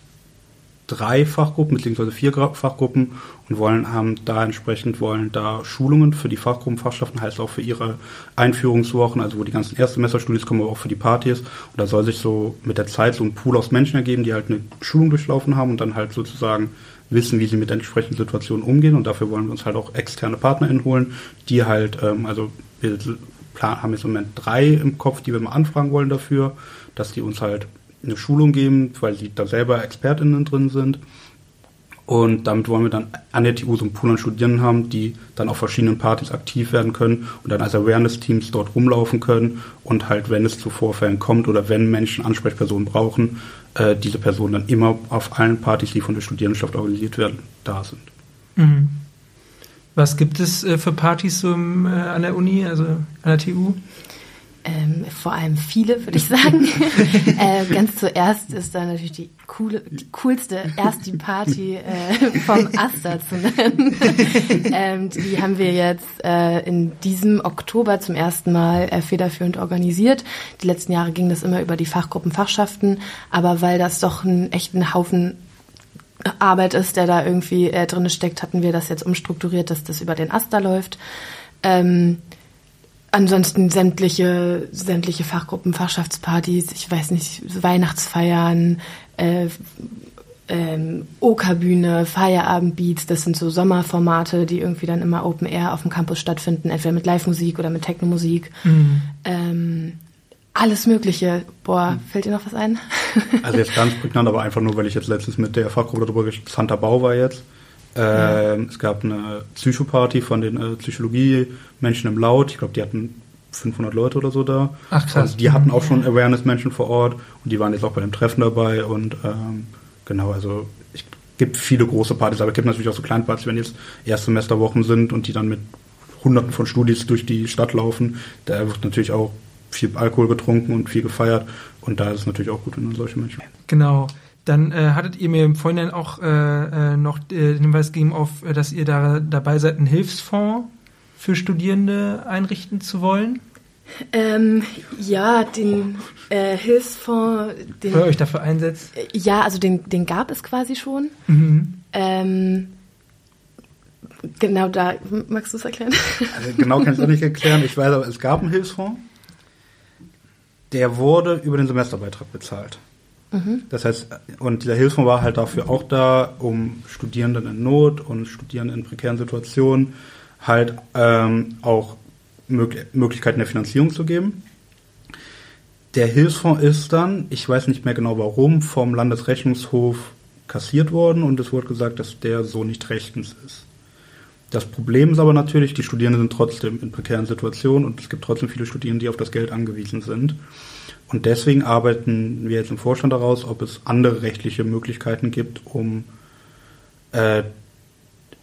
drei Fachgruppen beziehungsweise vier Fachgruppen und wollen haben da entsprechend wollen da Schulungen für die Fachgruppen Fachschaften heißt auch für ihre Einführungswochen, also wo die ganzen Erstsemesterstudis kommen, aber auch für die Partys. Und da soll sich so mit der Zeit so ein Pool aus Menschen ergeben, die halt eine Schulung durchlaufen haben und dann halt sozusagen wissen, wie sie mit entsprechenden Situationen umgehen. Und dafür wollen wir uns halt auch externe Partner holen, die halt, ähm, also wir haben jetzt im Moment drei im Kopf, die wir mal anfragen wollen dafür, dass die uns halt eine Schulung geben, weil sie da selber ExpertInnen drin sind. Und damit wollen wir dann an der TU so einen Pool an Studierenden haben, die dann auf verschiedenen Partys aktiv werden können und dann als Awareness-Teams dort rumlaufen können und halt, wenn es zu Vorfällen kommt oder wenn Menschen Ansprechpersonen brauchen, äh, diese Personen dann immer auf allen Partys, die von der Studierendenschaft organisiert werden, da sind. Mhm. Was gibt es äh, für Partys so im, äh, an der Uni, also an der TU? Ähm, vor allem viele, würde ich sagen. äh, ganz zuerst ist da natürlich die coole, die coolste erst die Party äh, vom Aster zu nennen. ähm, die haben wir jetzt äh, in diesem Oktober zum ersten Mal äh, federführend organisiert. Die letzten Jahre ging das immer über die Fachgruppen, Fachschaften, aber weil das doch ein echten Haufen Arbeit ist, der da irgendwie äh, drin steckt, hatten wir das jetzt umstrukturiert, dass das über den Aster läuft. Ähm, ansonsten sämtliche, sämtliche Fachgruppen, Fachschaftspartys, ich weiß nicht, Weihnachtsfeiern, äh, ähm, Oka-Bühne, Feierabendbeats, das sind so Sommerformate, die irgendwie dann immer Open Air auf dem Campus stattfinden, entweder mit Live-Musik oder mit Techno-Musik. Mhm. Ähm, alles Mögliche. Boah, mhm. fällt dir noch was ein? also jetzt ganz prägnant, aber einfach nur, weil ich jetzt letztens mit der Fachgruppe darüber gesprochen habe, Santa Bau war jetzt. Ähm, ja. Es gab eine Psychoparty von den äh, Psychologie-Menschen im Laut. Ich glaube, die hatten 500 Leute oder so da. Ach krass. Also die hatten auch schon Awareness-Menschen vor Ort und die waren jetzt auch bei dem Treffen dabei und ähm, genau, also es gibt viele große Partys, aber es gibt natürlich auch so kleine Partys, wenn jetzt Erstsemesterwochen sind und die dann mit Hunderten von Studis durch die Stadt laufen, da wird natürlich auch viel Alkohol getrunken und viel gefeiert und da ist es natürlich auch gut, wenn man solche Menschen. Genau. Dann äh, hattet ihr mir im Vorhinein auch äh, äh, noch äh, den Hinweis gegeben auf, äh, dass ihr da dabei seid, einen Hilfsfonds für Studierende einrichten zu wollen. Ähm, ja, den äh, Hilfsfonds, den Wer euch dafür einsetzt? Äh, ja, also den, den gab es quasi schon. Mhm. Ähm, genau da, magst du es erklären? Also genau kann ich es auch nicht erklären. Ich weiß aber, es gab einen Hilfsfonds. Der wurde über den Semesterbeitrag bezahlt. Das heißt, und dieser Hilfsfonds war halt dafür auch da, um Studierenden in Not und Studierenden in prekären Situationen halt ähm, auch Mög Möglichkeiten der Finanzierung zu geben. Der Hilfsfonds ist dann, ich weiß nicht mehr genau warum, vom Landesrechnungshof kassiert worden und es wurde gesagt, dass der so nicht rechtens ist. Das Problem ist aber natürlich, die Studierenden sind trotzdem in prekären Situationen und es gibt trotzdem viele Studierende, die auf das Geld angewiesen sind. Und deswegen arbeiten wir jetzt im Vorstand daraus, ob es andere rechtliche Möglichkeiten gibt, um äh,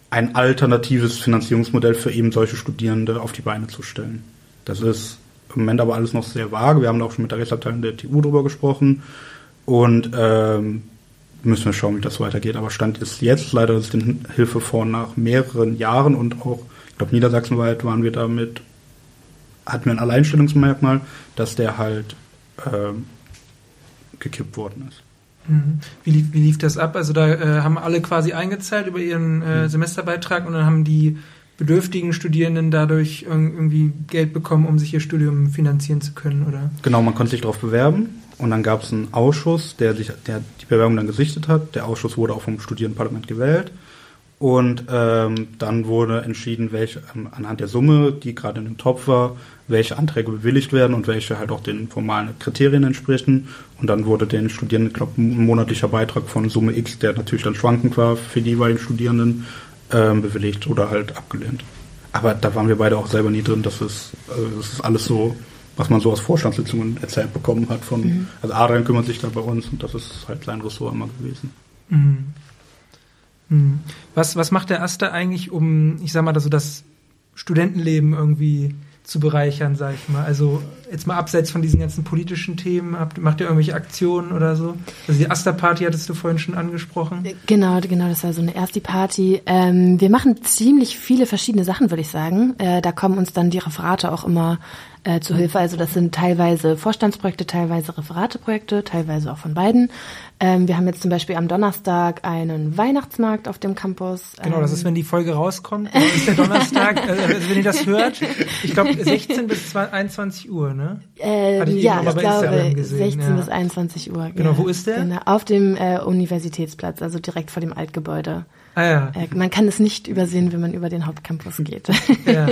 ein alternatives Finanzierungsmodell für eben solche Studierende auf die Beine zu stellen. Das ist im Moment aber alles noch sehr vage. Wir haben auch schon mit der Rechtsabteilung der TU darüber gesprochen und ähm, müssen wir schauen, wie das weitergeht. Aber Stand ist jetzt leider ist den Hilfefonds nach mehreren Jahren und auch, ich glaube, niedersachsenweit waren wir damit, hatten wir ein Alleinstellungsmerkmal, dass der halt ähm, gekippt worden ist. Mhm. Wie lief, wie lief das ab? Also da äh, haben alle quasi eingezahlt über ihren äh, mhm. Semesterbeitrag und dann haben die bedürftigen Studierenden dadurch irgendwie Geld bekommen, um sich ihr Studium finanzieren zu können, oder? Genau, man konnte sich darauf bewerben und dann gab es einen Ausschuss, der sich, der die Bewerbung dann gesichtet hat. Der Ausschuss wurde auch vom Studierendenparlament gewählt und ähm, dann wurde entschieden, welche ähm, anhand der Summe, die gerade in dem Topf war, welche Anträge bewilligt werden und welche halt auch den formalen Kriterien entsprechen. Und dann wurde den Studierenden, ich glaube, ein monatlicher Beitrag von Summe X, der natürlich dann schwankend war für die jeweiligen Studierenden, ähm, bewilligt oder halt abgelehnt. Aber da waren wir beide auch selber nie drin. Das ist, also das ist alles so was man so aus Vorstandssitzungen erzählt bekommen hat von, mhm. also Adrian kümmert sich da bei uns und das ist halt sein Ressort immer gewesen. Mhm. Mhm. Was, was macht der Aster eigentlich, um, ich sag mal, also das Studentenleben irgendwie zu bereichern, sag ich mal? Also jetzt mal abseits von diesen ganzen politischen Themen, habt, macht ihr irgendwelche Aktionen oder so? Also die Aster-Party hattest du vorhin schon angesprochen. Genau, genau, das war so eine Ersti-Party. Ähm, wir machen ziemlich viele verschiedene Sachen, würde ich sagen. Äh, da kommen uns dann die Referate auch immer äh, zu Hilfe. Also das sind teilweise Vorstandsprojekte, teilweise Referateprojekte, teilweise auch von beiden. Ähm, wir haben jetzt zum Beispiel am Donnerstag einen Weihnachtsmarkt auf dem Campus. Genau, das ist, ähm, wenn die Folge rauskommt. Das ist der Donnerstag, also wenn ihr das hört. Ich glaube 16 bis 21 Uhr, ne? Äh, ich ja, ich glaube gesehen, 16 ja. bis 21 Uhr. Genau, ja. wo ist der? Genau, auf dem äh, Universitätsplatz, also direkt vor dem Altgebäude. Ah, ja. Äh, man kann es nicht übersehen, wenn man über den Hauptcampus geht. Ja,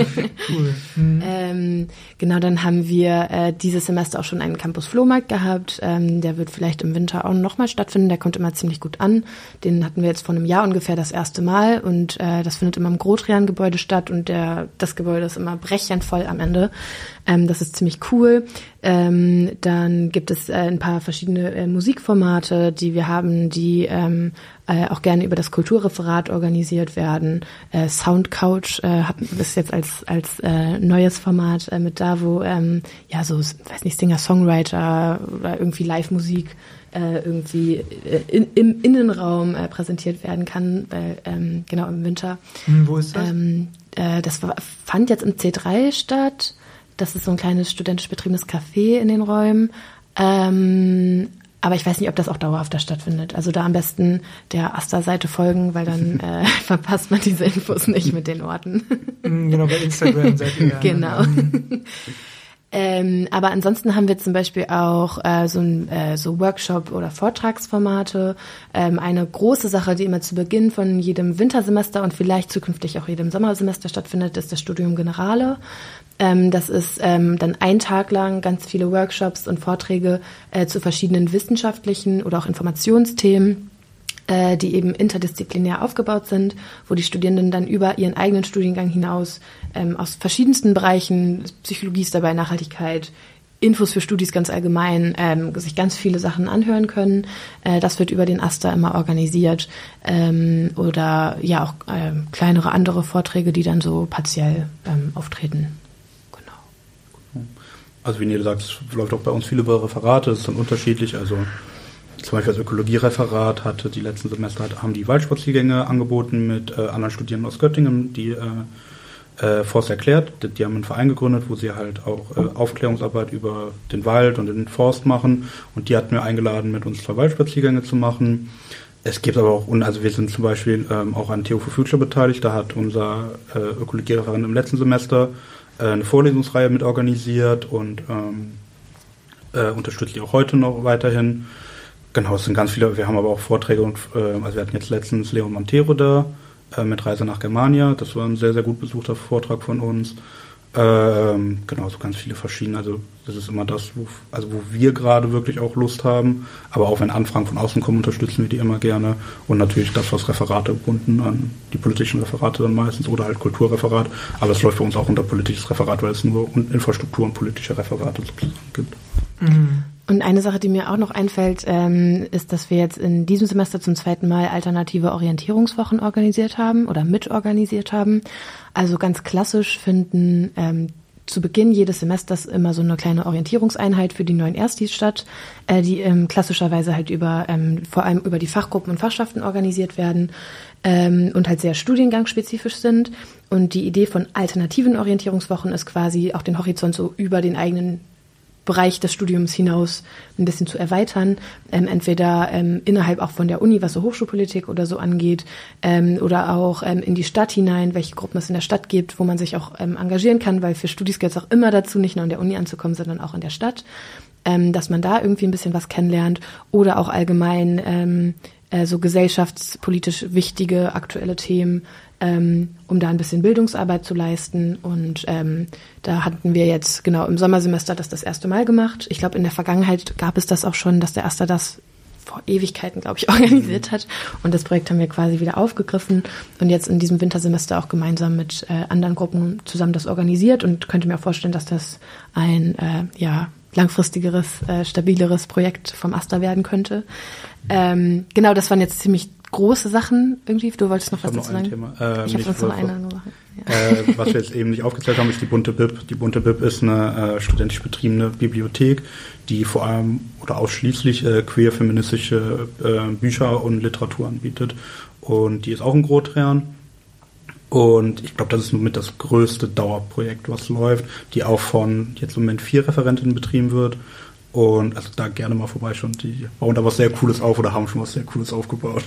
cool. Mhm. ähm, genau, dann haben wir äh, dieses Semester auch schon einen Campus-Flohmarkt gehabt. Ähm, der wird vielleicht im Winter auch nochmal stattfinden. Der kommt immer ziemlich gut an. Den hatten wir jetzt vor einem Jahr ungefähr das erste Mal und äh, das findet immer im Grotrian-Gebäude statt und der, das Gebäude ist immer brechend voll am Ende. Ähm, das ist ziemlich cool. Ähm, dann gibt es äh, ein paar verschiedene äh, Musikformate, die wir haben, die ähm, äh, auch gerne über das Kulturreferat organisiert werden. Äh, Soundcouch äh, ist jetzt als als äh, neues Format äh, mit da, wo ähm, ja so weiß nicht Singer, Songwriter oder irgendwie Live-Musik äh, irgendwie äh, in, im Innenraum äh, präsentiert werden kann, weil ähm, genau im Winter. Hm, wo ist das? Ähm, äh, das war, fand jetzt im C3 statt. Das ist so ein kleines studentisch betriebenes Café in den Räumen. Ähm, aber ich weiß nicht, ob das auch dauerhaft da stattfindet. Also da am besten der Asta-Seite folgen, weil dann äh, verpasst man diese Infos nicht mit den Orten. Mm, genau, bei Instagram seid ihr. Genau. Ähm, aber ansonsten haben wir zum Beispiel auch äh, so, ein, äh, so Workshop- oder Vortragsformate. Ähm, eine große Sache, die immer zu Beginn von jedem Wintersemester und vielleicht zukünftig auch jedem Sommersemester stattfindet, ist das Studium Generale. Ähm, das ist ähm, dann ein Tag lang ganz viele Workshops und Vorträge äh, zu verschiedenen wissenschaftlichen oder auch Informationsthemen äh, die eben interdisziplinär aufgebaut sind, wo die Studierenden dann über ihren eigenen Studiengang hinaus ähm, aus verschiedensten Bereichen, Psychologie ist dabei, Nachhaltigkeit, Infos für Studis ganz allgemein, ähm, sich ganz viele Sachen anhören können. Äh, das wird über den AStA immer organisiert ähm, oder ja auch äh, kleinere andere Vorträge, die dann so partiell ähm, auftreten. Also wie Nele sagt, es läuft auch bei uns viele über Referate, es ist dann unterschiedlich. Also zum Beispiel das Ökologiereferat hatte die letzten Semester haben die Waldspaziergänge angeboten mit äh, anderen Studierenden aus Göttingen, die äh, äh, Forst erklärt. Die, die, haben einen Verein gegründet, wo sie halt auch äh, Aufklärungsarbeit über den Wald und den Forst machen. Und die hatten wir eingeladen, mit uns zwei Waldspaziergänge zu machen. Es gibt aber auch, also wir sind zum Beispiel ähm, auch an Theo for Future beteiligt. Da hat unser äh, Ökologiereferent im letzten Semester eine Vorlesungsreihe mit organisiert und ähm, äh, unterstützt die auch heute noch weiterhin. Genau, es sind ganz viele, wir haben aber auch Vorträge und äh, also wir hatten jetzt letztens Leon Montero da äh, mit Reise nach Germania. Das war ein sehr, sehr gut besuchter Vortrag von uns. Ähm, genau, so ganz viele verschiedene. Also das ist immer das, wo, also wo wir gerade wirklich auch Lust haben. Aber auch wenn Anfragen von außen kommen, unterstützen wir die immer gerne. Und natürlich das, was Referate gebunden an die politischen Referate dann meistens oder halt Kulturreferat. Aber es läuft für uns auch unter politisches Referat, weil es nur Infrastruktur und politische Referate sozusagen gibt. Mhm. Und eine Sache, die mir auch noch einfällt, ähm, ist, dass wir jetzt in diesem Semester zum zweiten Mal alternative Orientierungswochen organisiert haben oder mitorganisiert haben. Also ganz klassisch finden ähm, zu Beginn jedes Semesters immer so eine kleine Orientierungseinheit für die neuen Erstis statt, äh, die ähm, klassischerweise halt über ähm, vor allem über die Fachgruppen und Fachschaften organisiert werden ähm, und halt sehr studiengangsspezifisch sind. Und die Idee von alternativen Orientierungswochen ist quasi auch den Horizont so über den eigenen Bereich des Studiums hinaus ein bisschen zu erweitern, ähm, entweder ähm, innerhalb auch von der Uni, was so Hochschulpolitik oder so angeht, ähm, oder auch ähm, in die Stadt hinein, welche Gruppen es in der Stadt gibt, wo man sich auch ähm, engagieren kann, weil für Studis gehört es auch immer dazu, nicht nur an der Uni anzukommen, sondern auch in der Stadt, ähm, dass man da irgendwie ein bisschen was kennenlernt oder auch allgemein ähm, äh, so gesellschaftspolitisch wichtige aktuelle Themen ähm, um da ein bisschen Bildungsarbeit zu leisten. Und ähm, da hatten wir jetzt genau im Sommersemester das das erste Mal gemacht. Ich glaube, in der Vergangenheit gab es das auch schon, dass der Erster das vor Ewigkeiten, glaube ich, organisiert hat. Und das Projekt haben wir quasi wieder aufgegriffen und jetzt in diesem Wintersemester auch gemeinsam mit äh, anderen Gruppen zusammen das organisiert und könnte mir auch vorstellen, dass das ein äh, ja langfristigeres, äh, stabileres Projekt vom Aster werden könnte. Ähm, genau, das waren jetzt ziemlich große Sachen irgendwie. Du wolltest noch Ich was noch dazu ein sagen? Thema. Ähm, ich habe sonst noch eine Sache. Ja. äh, was wir jetzt eben nicht aufgezählt haben, ist die Bunte Bib. Die Bunte Bib ist eine äh, studentisch betriebene Bibliothek, die vor allem oder ausschließlich äh, queer-feministische äh, Bücher und Literatur anbietet. Und die ist auch in Grotrern. Und ich glaube, das ist mit das größte Dauerprojekt, was läuft, die auch von jetzt im Moment vier Referentinnen betrieben wird. Und also da gerne mal vorbeischauen. Die bauen da was sehr Cooles auf oder haben schon was sehr Cooles aufgebaut.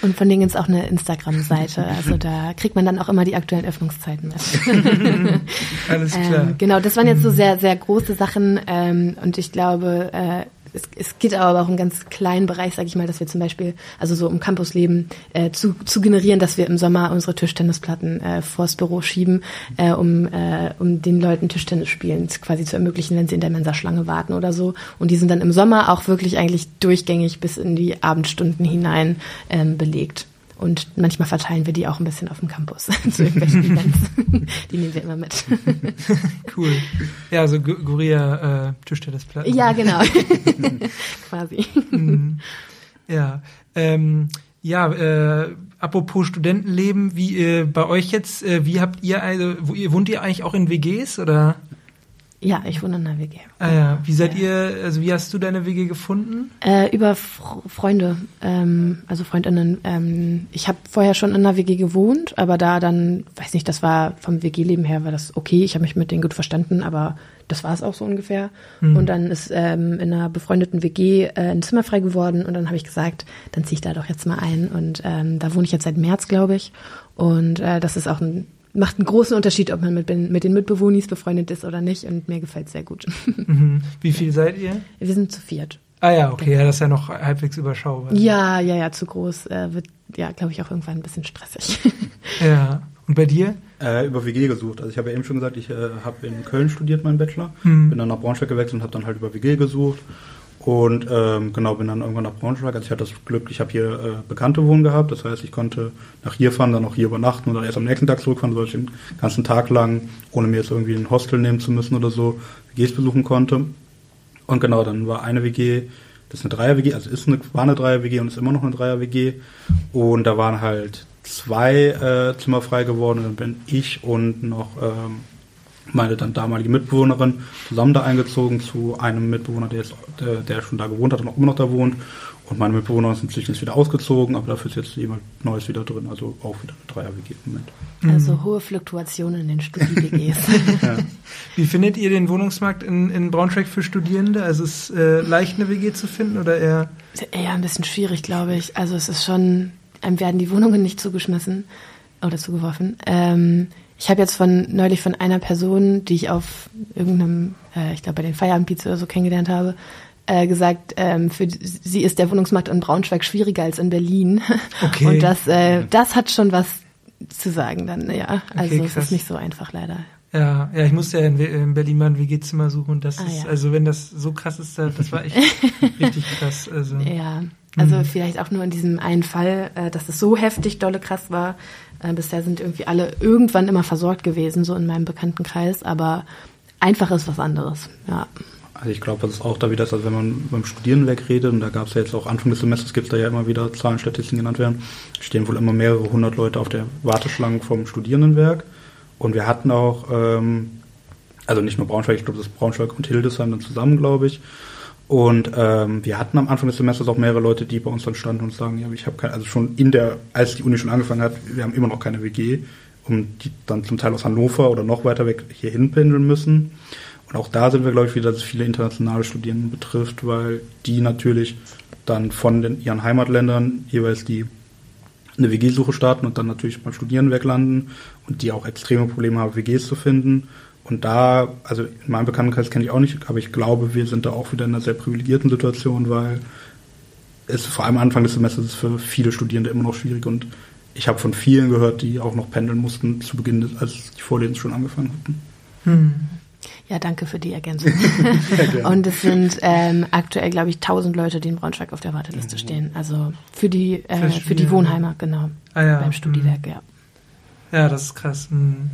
Und von denen gibt's auch eine Instagram-Seite. Also da kriegt man dann auch immer die aktuellen Öffnungszeiten mit. Alles klar. Ähm, genau, das waren jetzt so sehr, sehr große Sachen. Ähm, und ich glaube, äh, es, es geht aber auch einen ganz kleinen Bereich, sage ich mal, dass wir zum Beispiel, also so im Campusleben äh, zu, zu generieren, dass wir im Sommer unsere Tischtennisplatten äh, vors Büro schieben, äh, um, äh, um den Leuten Tischtennis spielen quasi zu ermöglichen, wenn sie in der Mensa-Schlange warten oder so. Und die sind dann im Sommer auch wirklich eigentlich durchgängig bis in die Abendstunden hinein ähm, belegt. Und manchmal verteilen wir die auch ein bisschen auf dem Campus zu irgendwelchen Events. Die nehmen wir immer mit. Cool. Ja, also Gu- Guria äh, Tischtennisplatten. Ja, genau. Quasi. Mhm. Ja. Ähm, ja, äh, apropos Studentenleben, wie äh, bei euch jetzt, äh, wie habt ihr also, wo wohnt ihr eigentlich auch in WGs oder? Ja, ich wohne in einer WG. Ah ja, wie seid Ja. ihr, also wie hast du deine WG gefunden? Äh, über Fr Freunde, ähm, also Freundinnen. Ähm, ich habe vorher schon in einer WG gewohnt, aber da dann, weiß nicht, das war vom WG-Leben her war das okay. Ich habe mich mit denen gut verstanden, aber das war es auch so ungefähr. Und dann ist ähm, in einer befreundeten WG äh, ein Zimmer frei geworden und dann habe ich gesagt, dann ziehe ich da doch jetzt mal ein. Und ähm, da wohne ich jetzt seit März, glaube ich. Und äh, das ist auch ein macht einen großen Unterschied, ob man mit, mit den Mitbewohnis befreundet ist oder nicht. Und mir gefällt sehr gut. Mhm. Wie viel seid ihr? Wir sind zu viert. Ah ja, okay, ja, das ist ja noch halbwegs überschaubar. Ja, ja, ja, zu groß. Äh, wird, ja, glaube ich, auch irgendwann ein bisschen stressig. Ja. Und bei dir? Äh, über WG gesucht. Also ich habe ja eben schon gesagt, ich äh, habe in Köln studiert, meinen Bachelor. Mhm. Bin dann nach Braunschweig gewechselt und habe dann halt über WG gesucht. Und ähm, genau, bin dann irgendwann nach Braunschweig. Also ich hatte das Glück, ich habe hier äh, Bekannte wohnen gehabt. Das heißt, ich konnte nach hier fahren, dann auch hier übernachten und dann erst am nächsten Tag zurückfahren, sodass ich den ganzen Tag lang, ohne mir jetzt irgendwie ein Hostel nehmen zu müssen oder so, WGs besuchen konnte. Und genau, dann war eine WG, das ist eine Dreier-WG, also ist eine, war eine Dreier-WG und ist immer noch eine Dreier-WG. Und da waren halt zwei äh, Zimmer frei geworden und dann bin ich und noch ähm, meine dann damalige Mitbewohnerin zusammen da eingezogen zu einem Mitbewohner, der, jetzt, der, der schon da gewohnt hat und auch immer noch da wohnt. Und meine Mitbewohner sind inzwischen jetzt wieder ausgezogen, aber dafür ist jetzt jemand Neues wieder drin, also auch wieder eine Dreier-WG im Moment. Also hohe Fluktuationen in den Studi-WGs. Wie findet ihr den Wohnungsmarkt in, in Braunschweig für Studierende? Also ist es äh, leicht eine WG zu finden oder eher? Eher ein bisschen schwierig, glaube ich. Also es ist schon, einem werden die Wohnungen nicht zugeschmissen oder zugeworfen. Ähm, ich habe jetzt von neulich von einer Person, die ich auf irgendeinem, äh, ich glaube bei den Feierabendpizza oder so kennengelernt habe, äh, gesagt, ähm, für sie ist der Wohnungsmarkt in Braunschweig schwieriger als in Berlin. Okay. Und das, äh, das hat schon was zu sagen dann, ja. Also Okay, es ist nicht so einfach leider. Ja, ja, ich musste ja in, in Berlin mal ein WG-Zimmer suchen und das Ah, ist, ja. also wenn das so krass ist, da- das war echt richtig krass. Also Ja, also Mhm. vielleicht auch nur in diesem einen Fall, äh, dass es so heftig dolle krass war. Äh, bisher sind irgendwie alle irgendwann immer versorgt gewesen, so in meinem Bekanntenkreis, aber einfach ist was anderes. Ja. Also ich glaube, das ist auch da wieder, also wenn man beim Studieren wegredet, und da gab es ja jetzt auch Anfang des Semesters, gibt es da ja immer wieder Zahlen, Statistiken genannt werden, stehen wohl immer mehrere hundert Leute auf der Warteschlange vom Studierendenwerk. Und wir hatten auch, ähm, also nicht nur Braunschweig, ich glaube, das ist Braunschweig und Hildesheim dann zusammen, glaube ich. Und ähm, wir hatten am Anfang des Semesters auch mehrere Leute, die bei uns dann standen und sagen, ja, ich habe keine, also schon in der, als die Uni schon angefangen hat, wir haben immer noch keine WG, und die dann zum Teil aus Hannover oder noch weiter weg hierhin pendeln müssen. Und auch da sind wir, glaube ich, wieder, dass es viele internationale Studierende betrifft, weil die natürlich dann von den, ihren Heimatländern jeweils die eine WG-Suche starten und dann natürlich beim Studieren weglanden und die auch extreme Probleme haben, WGs zu finden. Und da, also in meinem Bekanntenkreis kenne ich auch nicht, aber ich glaube, wir sind da auch wieder in einer sehr privilegierten Situation, weil es vor allem Anfang des Semesters ist für viele Studierende immer noch schwierig und ich habe von vielen gehört, die auch noch pendeln mussten zu Beginn, des, als die Vorlesungen schon angefangen hatten. Hm. Ja, danke für die Ergänzung. und es sind ähm, aktuell, glaube ich, 1000 Leute, die in Braunschweig auf der Warteliste mhm. stehen. Also für die äh, für die Wohnheimer, genau. Ah, ja. Beim Studiwerk, mhm. ja. Ja, das ist krass. Mhm.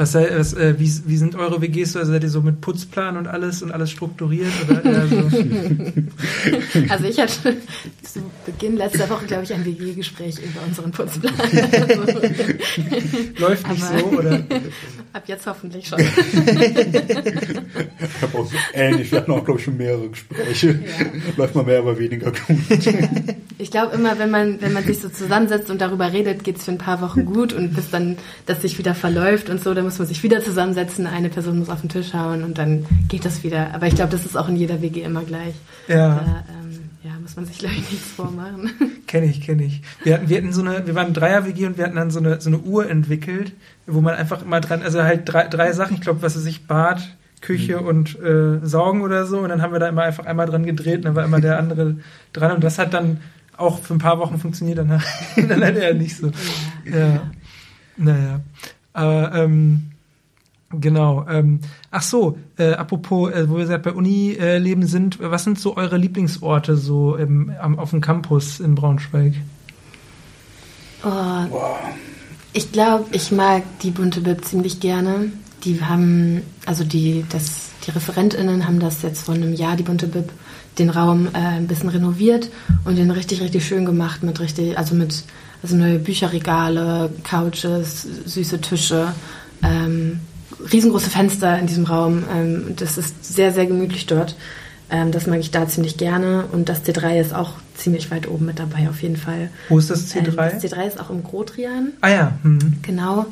Was, was äh, wie, wie sind eure WGs so? Also seid ihr so mit Putzplan und alles und alles strukturiert oder eher so? also ich hatte zu Beginn letzter Woche, glaube ich, ein WG-Gespräch über unseren Putzplan. Also, Läuft nicht so, oder? Ab jetzt hoffentlich schon. ich habe auch so ähnlich, wir hatten auch, glaube ich, schon mehrere Gespräche. Ja. Läuft mal mehr, aber weniger gut. Ich glaube immer, wenn man, wenn man sich so zusammensetzt und darüber redet, geht es für ein paar Wochen gut und bis dann das sich wieder verläuft und so, dann muss man sich wieder zusammensetzen, eine Person muss auf den Tisch hauen und dann geht das wieder. Aber ich glaube, das ist auch in jeder WG immer gleich. Ja. Da, ähm, ja, muss man sich, glaube ich, nichts vormachen. kenne ich, kenne ich. Wir hatten, wir hatten so eine, wir waren Dreier-WG und wir hatten dann so eine, so eine Uhr entwickelt, wo man einfach immer dran, also halt drei, drei Sachen, ich glaube, was er sich Bad, Küche mhm. und äh, Saugen oder so. Und dann haben wir da immer einfach einmal dran gedreht und dann war immer der andere dran. Und das hat dann auch für ein paar Wochen funktioniert, dann, dann hat er nicht so. Ja. ja. Naja. Aber ähm, genau. Ähm, ach so, äh, apropos, äh, wo wir gerade bei Uni-Leben äh, sind, was sind so eure Lieblingsorte so im, am, auf dem Campus in Braunschweig? Oh, ich glaube, ich mag die bunte Bib ziemlich gerne. Die haben, also die, das, die ReferentInnen haben das jetzt vor einem Jahr, die bunte Bib, den Raum äh, ein bisschen renoviert und den richtig, richtig schön gemacht mit richtig, also mit also neue Bücherregale, Couches, süße Tische, ähm, riesengroße Fenster in diesem Raum. Ähm, das ist sehr, sehr gemütlich dort. Ähm, das mag ich da ziemlich gerne. Und das C3 ist auch ziemlich weit oben mit dabei, auf jeden Fall. Wo ist das C3? Ähm, das C3 ist auch im Grotrian. Ah ja. Mhm. Genau.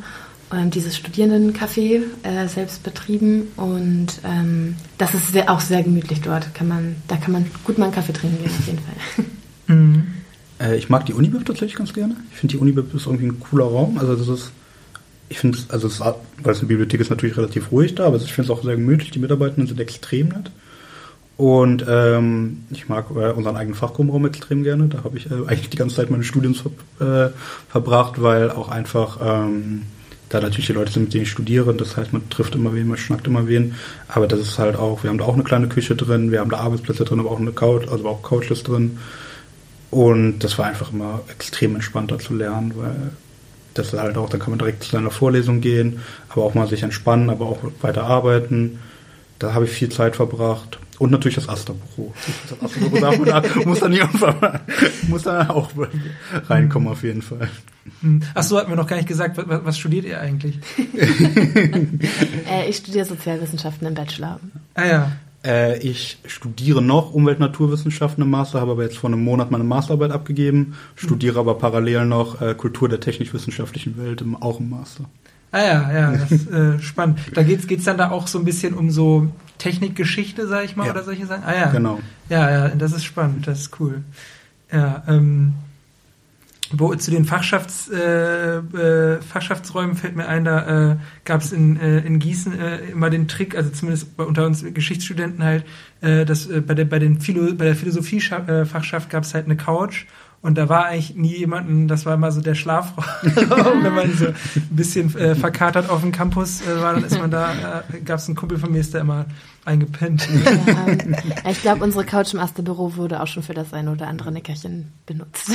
Ähm, dieses Studierendencafé äh, selbst betrieben und ähm, das ist sehr, auch sehr gemütlich dort. Kann man, da kann man gut mal einen Kaffee trinken gehen, auf jeden Fall. Mhm. Äh, ich mag die Unibib tatsächlich ganz gerne. Ich finde, die Unibib ist irgendwie ein cooler Raum. Also das ist, ich finde, also es, weil es eine Bibliothek ist, natürlich relativ ruhig da, aber ich finde es auch sehr gemütlich. Die Mitarbeitenden sind extrem nett. Und ähm, ich mag äh, unseren eigenen Fachgruppenraum extrem gerne. Da habe ich äh, eigentlich die ganze Zeit meine Studien ver äh, verbracht, weil auch einfach ähm, da natürlich die Leute sind, mit denen ich studiere. Das heißt, man trifft immer wen, man schnackt immer wen. Aber das ist halt auch, wir haben da auch eine kleine Küche drin, wir haben da Arbeitsplätze drin, aber auch eine Couch, also auch Couches drin. Und das war einfach immer extrem entspannter zu lernen, weil das ist halt auch, dann kann man direkt zu seiner Vorlesung gehen, aber auch mal sich entspannen, aber auch weiter arbeiten. Da habe ich viel Zeit verbracht. Und natürlich das Asterbüro. Das Asterbüro darf man da, muss da nicht einfach, muss da auch reinkommen auf jeden Fall. Ach so, hatten wir noch gar nicht gesagt. Was, was studiert ihr eigentlich? äh, ich studiere Sozialwissenschaften im Bachelor. Ah ja. Äh, ich studiere noch Umwelt-Naturwissenschaften im Master, habe aber jetzt vor einem Monat meine Masterarbeit abgegeben, studiere aber parallel noch äh, Kultur der technisch-wissenschaftlichen Welt im, auch im Master. Ah ja, ja, das ist äh, spannend. Da geht's geht's dann da auch so ein bisschen um so Technikgeschichte, sag ich mal, ja. oder solche Sachen? Ah ja. Genau. Ja, ja, das ist spannend, das ist cool. Ja, ähm, wo, zu den Fachschafts, äh, äh, Fachschaftsräumen fällt mir ein, da äh, gab es in, äh, in Gießen äh, immer den Trick, also zumindest bei, unter uns Geschichtsstudenten halt, äh, dass äh, bei der bei den Philo, bei der Philosophie-Fachschaft gab es halt eine Couch und da war eigentlich nie jemanden, das war immer so der Schlafraum. Wenn man so ein bisschen äh, verkatert auf dem Campus äh, war, dann ist man da, äh, gab es einen Kumpel von mir, ist der immer eingepennt. Ja, ich glaube, unsere Couch im Asterbüro wurde auch schon für das eine oder andere Nickerchen benutzt.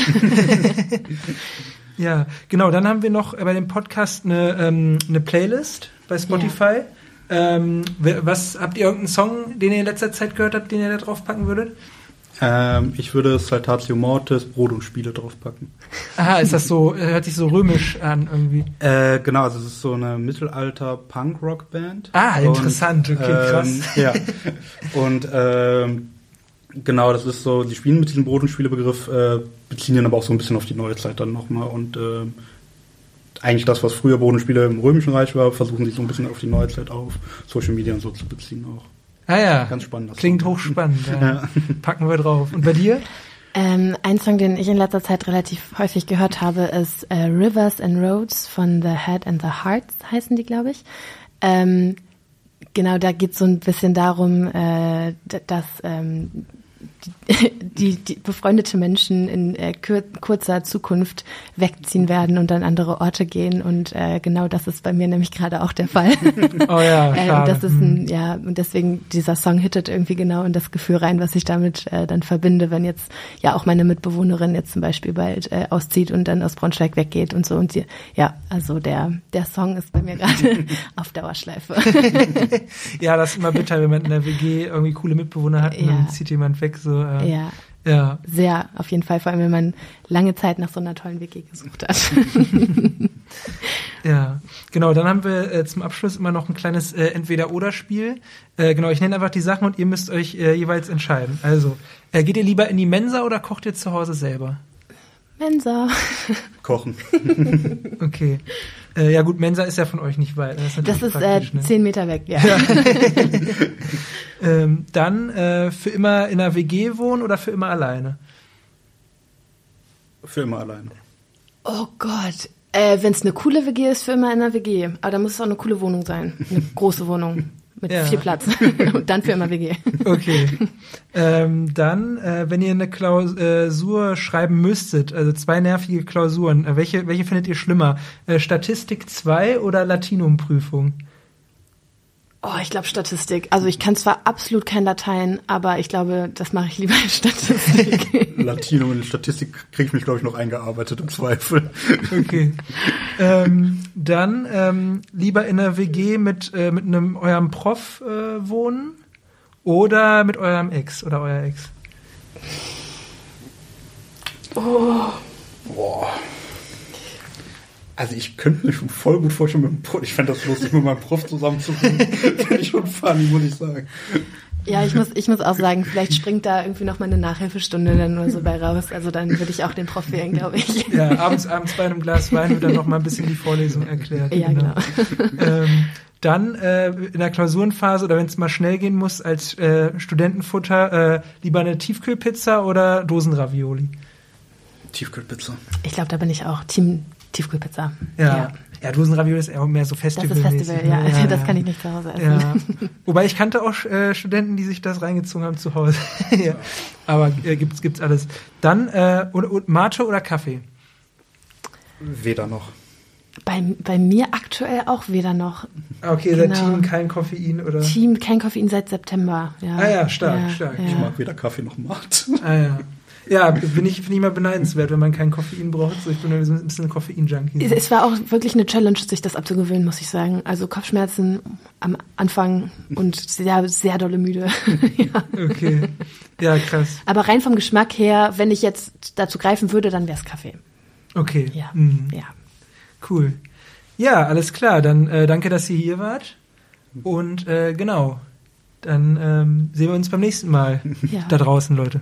ja, genau. Dann haben wir noch bei dem Podcast eine, ähm, eine Playlist bei Spotify. Ja. Ähm, was habt ihr irgendeinen Song, den ihr in letzter Zeit gehört habt, den ihr da drauf packen würdet? Ähm, ich würde Saltatio Mortis, Brot und Spiele draufpacken. Aha, ist das so, hört sich so römisch an irgendwie. Äh, genau, also es ist so eine Mittelalter-Punk-Rock-Band. Ah, interessant, und, okay, krass. Ähm, ja, und ähm, genau, das ist so, die spielen mit diesem Brot- und Spielebegriff, äh, beziehen den aber auch so ein bisschen auf die Neuzeit dann nochmal und äh, eigentlich das, was früher Brot und Spiele im Römischen Reich war, versuchen sie so ein bisschen auf die Neuzeit, auf Social Media und so zu beziehen auch. Ah ja. Ganz spannend. Klingt hochspannend. Ja. ja. Packen wir drauf. Und bei dir? Ähm, ein Song, den ich in letzter Zeit relativ häufig gehört habe, ist äh, Rivers and Roads von The Head and the Hearts, heißen die, glaube ich. Ähm, genau, da geht es so ein bisschen darum, äh, dass ähm, die, die befreundete Menschen in äh, kurzer Zukunft wegziehen werden und an andere Orte gehen. Und äh, genau das ist bei mir nämlich gerade auch der Fall. Oh ja, äh, schade. das ist ein, ja, und deswegen dieser Song hittet irgendwie genau in das Gefühl rein, was ich damit äh, dann verbinde, wenn jetzt ja auch meine Mitbewohnerin jetzt zum Beispiel bald äh, auszieht und dann aus Braunschweig weggeht und so. Und die, ja, also der, der Song ist bei mir gerade auf Dauerschleife. ja, das ist immer bitter, wenn man in der WG irgendwie coole Mitbewohner hat und Ja. dann zieht jemand weg. So, äh, ja. ja. Sehr, auf jeden Fall, vor allem wenn man lange Zeit nach so einer tollen WG gesucht hat. Ja, genau. Dann haben wir äh, zum Abschluss immer noch ein kleines äh, Entweder-Oder-Spiel. Äh, genau, ich nenne einfach die Sachen und ihr müsst euch äh, jeweils entscheiden. Also, äh, geht ihr lieber in die Mensa oder kocht ihr zu Hause selber? Mensa. Kochen. Okay. Äh, ja gut, Mensa ist ja von euch nicht weit. Das ist, Das ist äh, ne? zehn Meter weg, ja. ähm, Dann äh, für immer in einer WG wohnen oder für immer alleine? Für immer allein. Oh Gott. Äh, Wenn es eine coole WG ist, für immer in einer WG. Aber da muss es auch eine coole Wohnung sein. Eine große Wohnung. Mit Ja. viel Platz. Und dann für immer WG. Okay. ähm, dann, äh, wenn ihr eine Klausur schreiben müsstet, also zwei nervige Klausuren, äh, welche, welche findet ihr schlimmer? Äh, Statistik 2 oder Latinum-Prüfung? Oh, ich glaube Statistik. Also ich kann zwar absolut kein Latein, aber ich glaube, das mache ich lieber in Statistik. Latinum in Statistik kriege ich mich, glaube ich, noch eingearbeitet, im Zweifel. Okay. ähm, dann ähm, lieber in einer WG mit, äh, mit einem eurem Prof äh, wohnen oder mit eurem Ex oder euer Ex? Boah. Also ich könnte mir schon voll gut vorstellen, mit dem Prof, ich fände das lustig, mit meinem Prof zusammen zu wohnen. Finde ich schon funny, muss ich sagen. ja, ich muss, ich muss auch sagen, vielleicht springt da irgendwie noch mal eine Nachhilfestunde dann nur so bei raus. Also dann würde ich auch den Prof wählen, glaube ich. Ja, abends, abends bei einem Glas Wein wird dann noch mal ein bisschen die Vorlesung erklärt. Ja, genau. ähm, dann äh, in der Klausurenphase oder wenn es mal schnell gehen muss, als äh, Studentenfutter äh, lieber eine Tiefkühlpizza oder Dosenravioli. Tiefkühlpizza. Ich glaube, da bin ich auch Team Tiefkühlpizza. Ja. ja. Dosenravioli ist eher mehr so Das Festival. ist Festival, ja. Das kann ich nicht zu Hause essen. Ja. Wobei ich kannte auch äh, Studenten, die sich das reingezogen haben zu Hause. ja. Aber äh, gibt's gibt's alles. Dann äh, und, und Mate oder Kaffee? Weder noch. Bei, bei mir aktuell auch weder noch. Okay, Genau. seit Team kein Koffein oder? Team kein Koffein seit September. Ja. Ah ja, stark, stark. Ich Ja. mag weder Kaffee noch Mat. Ah ja. Ja, bin ich, finde ich mal beneidenswert, wenn man kein Koffein braucht. So, ich bin ein bisschen ein Koffein-Junkie. Es- Es war auch wirklich eine Challenge, sich das abzugewöhnen, muss ich sagen. Also Kopfschmerzen am Anfang und sehr, sehr dolle müde. ja. Okay. Ja, krass. Aber rein vom Geschmack her, wenn ich jetzt dazu greifen würde, dann wäre es Kaffee. Okay. Ja. Mhm. ja. Cool. Ja, alles klar. Dann äh, danke, dass ihr hier wart. Und äh, genau. Dann ähm, sehen wir uns beim nächsten Mal Ja. da draußen, Leute.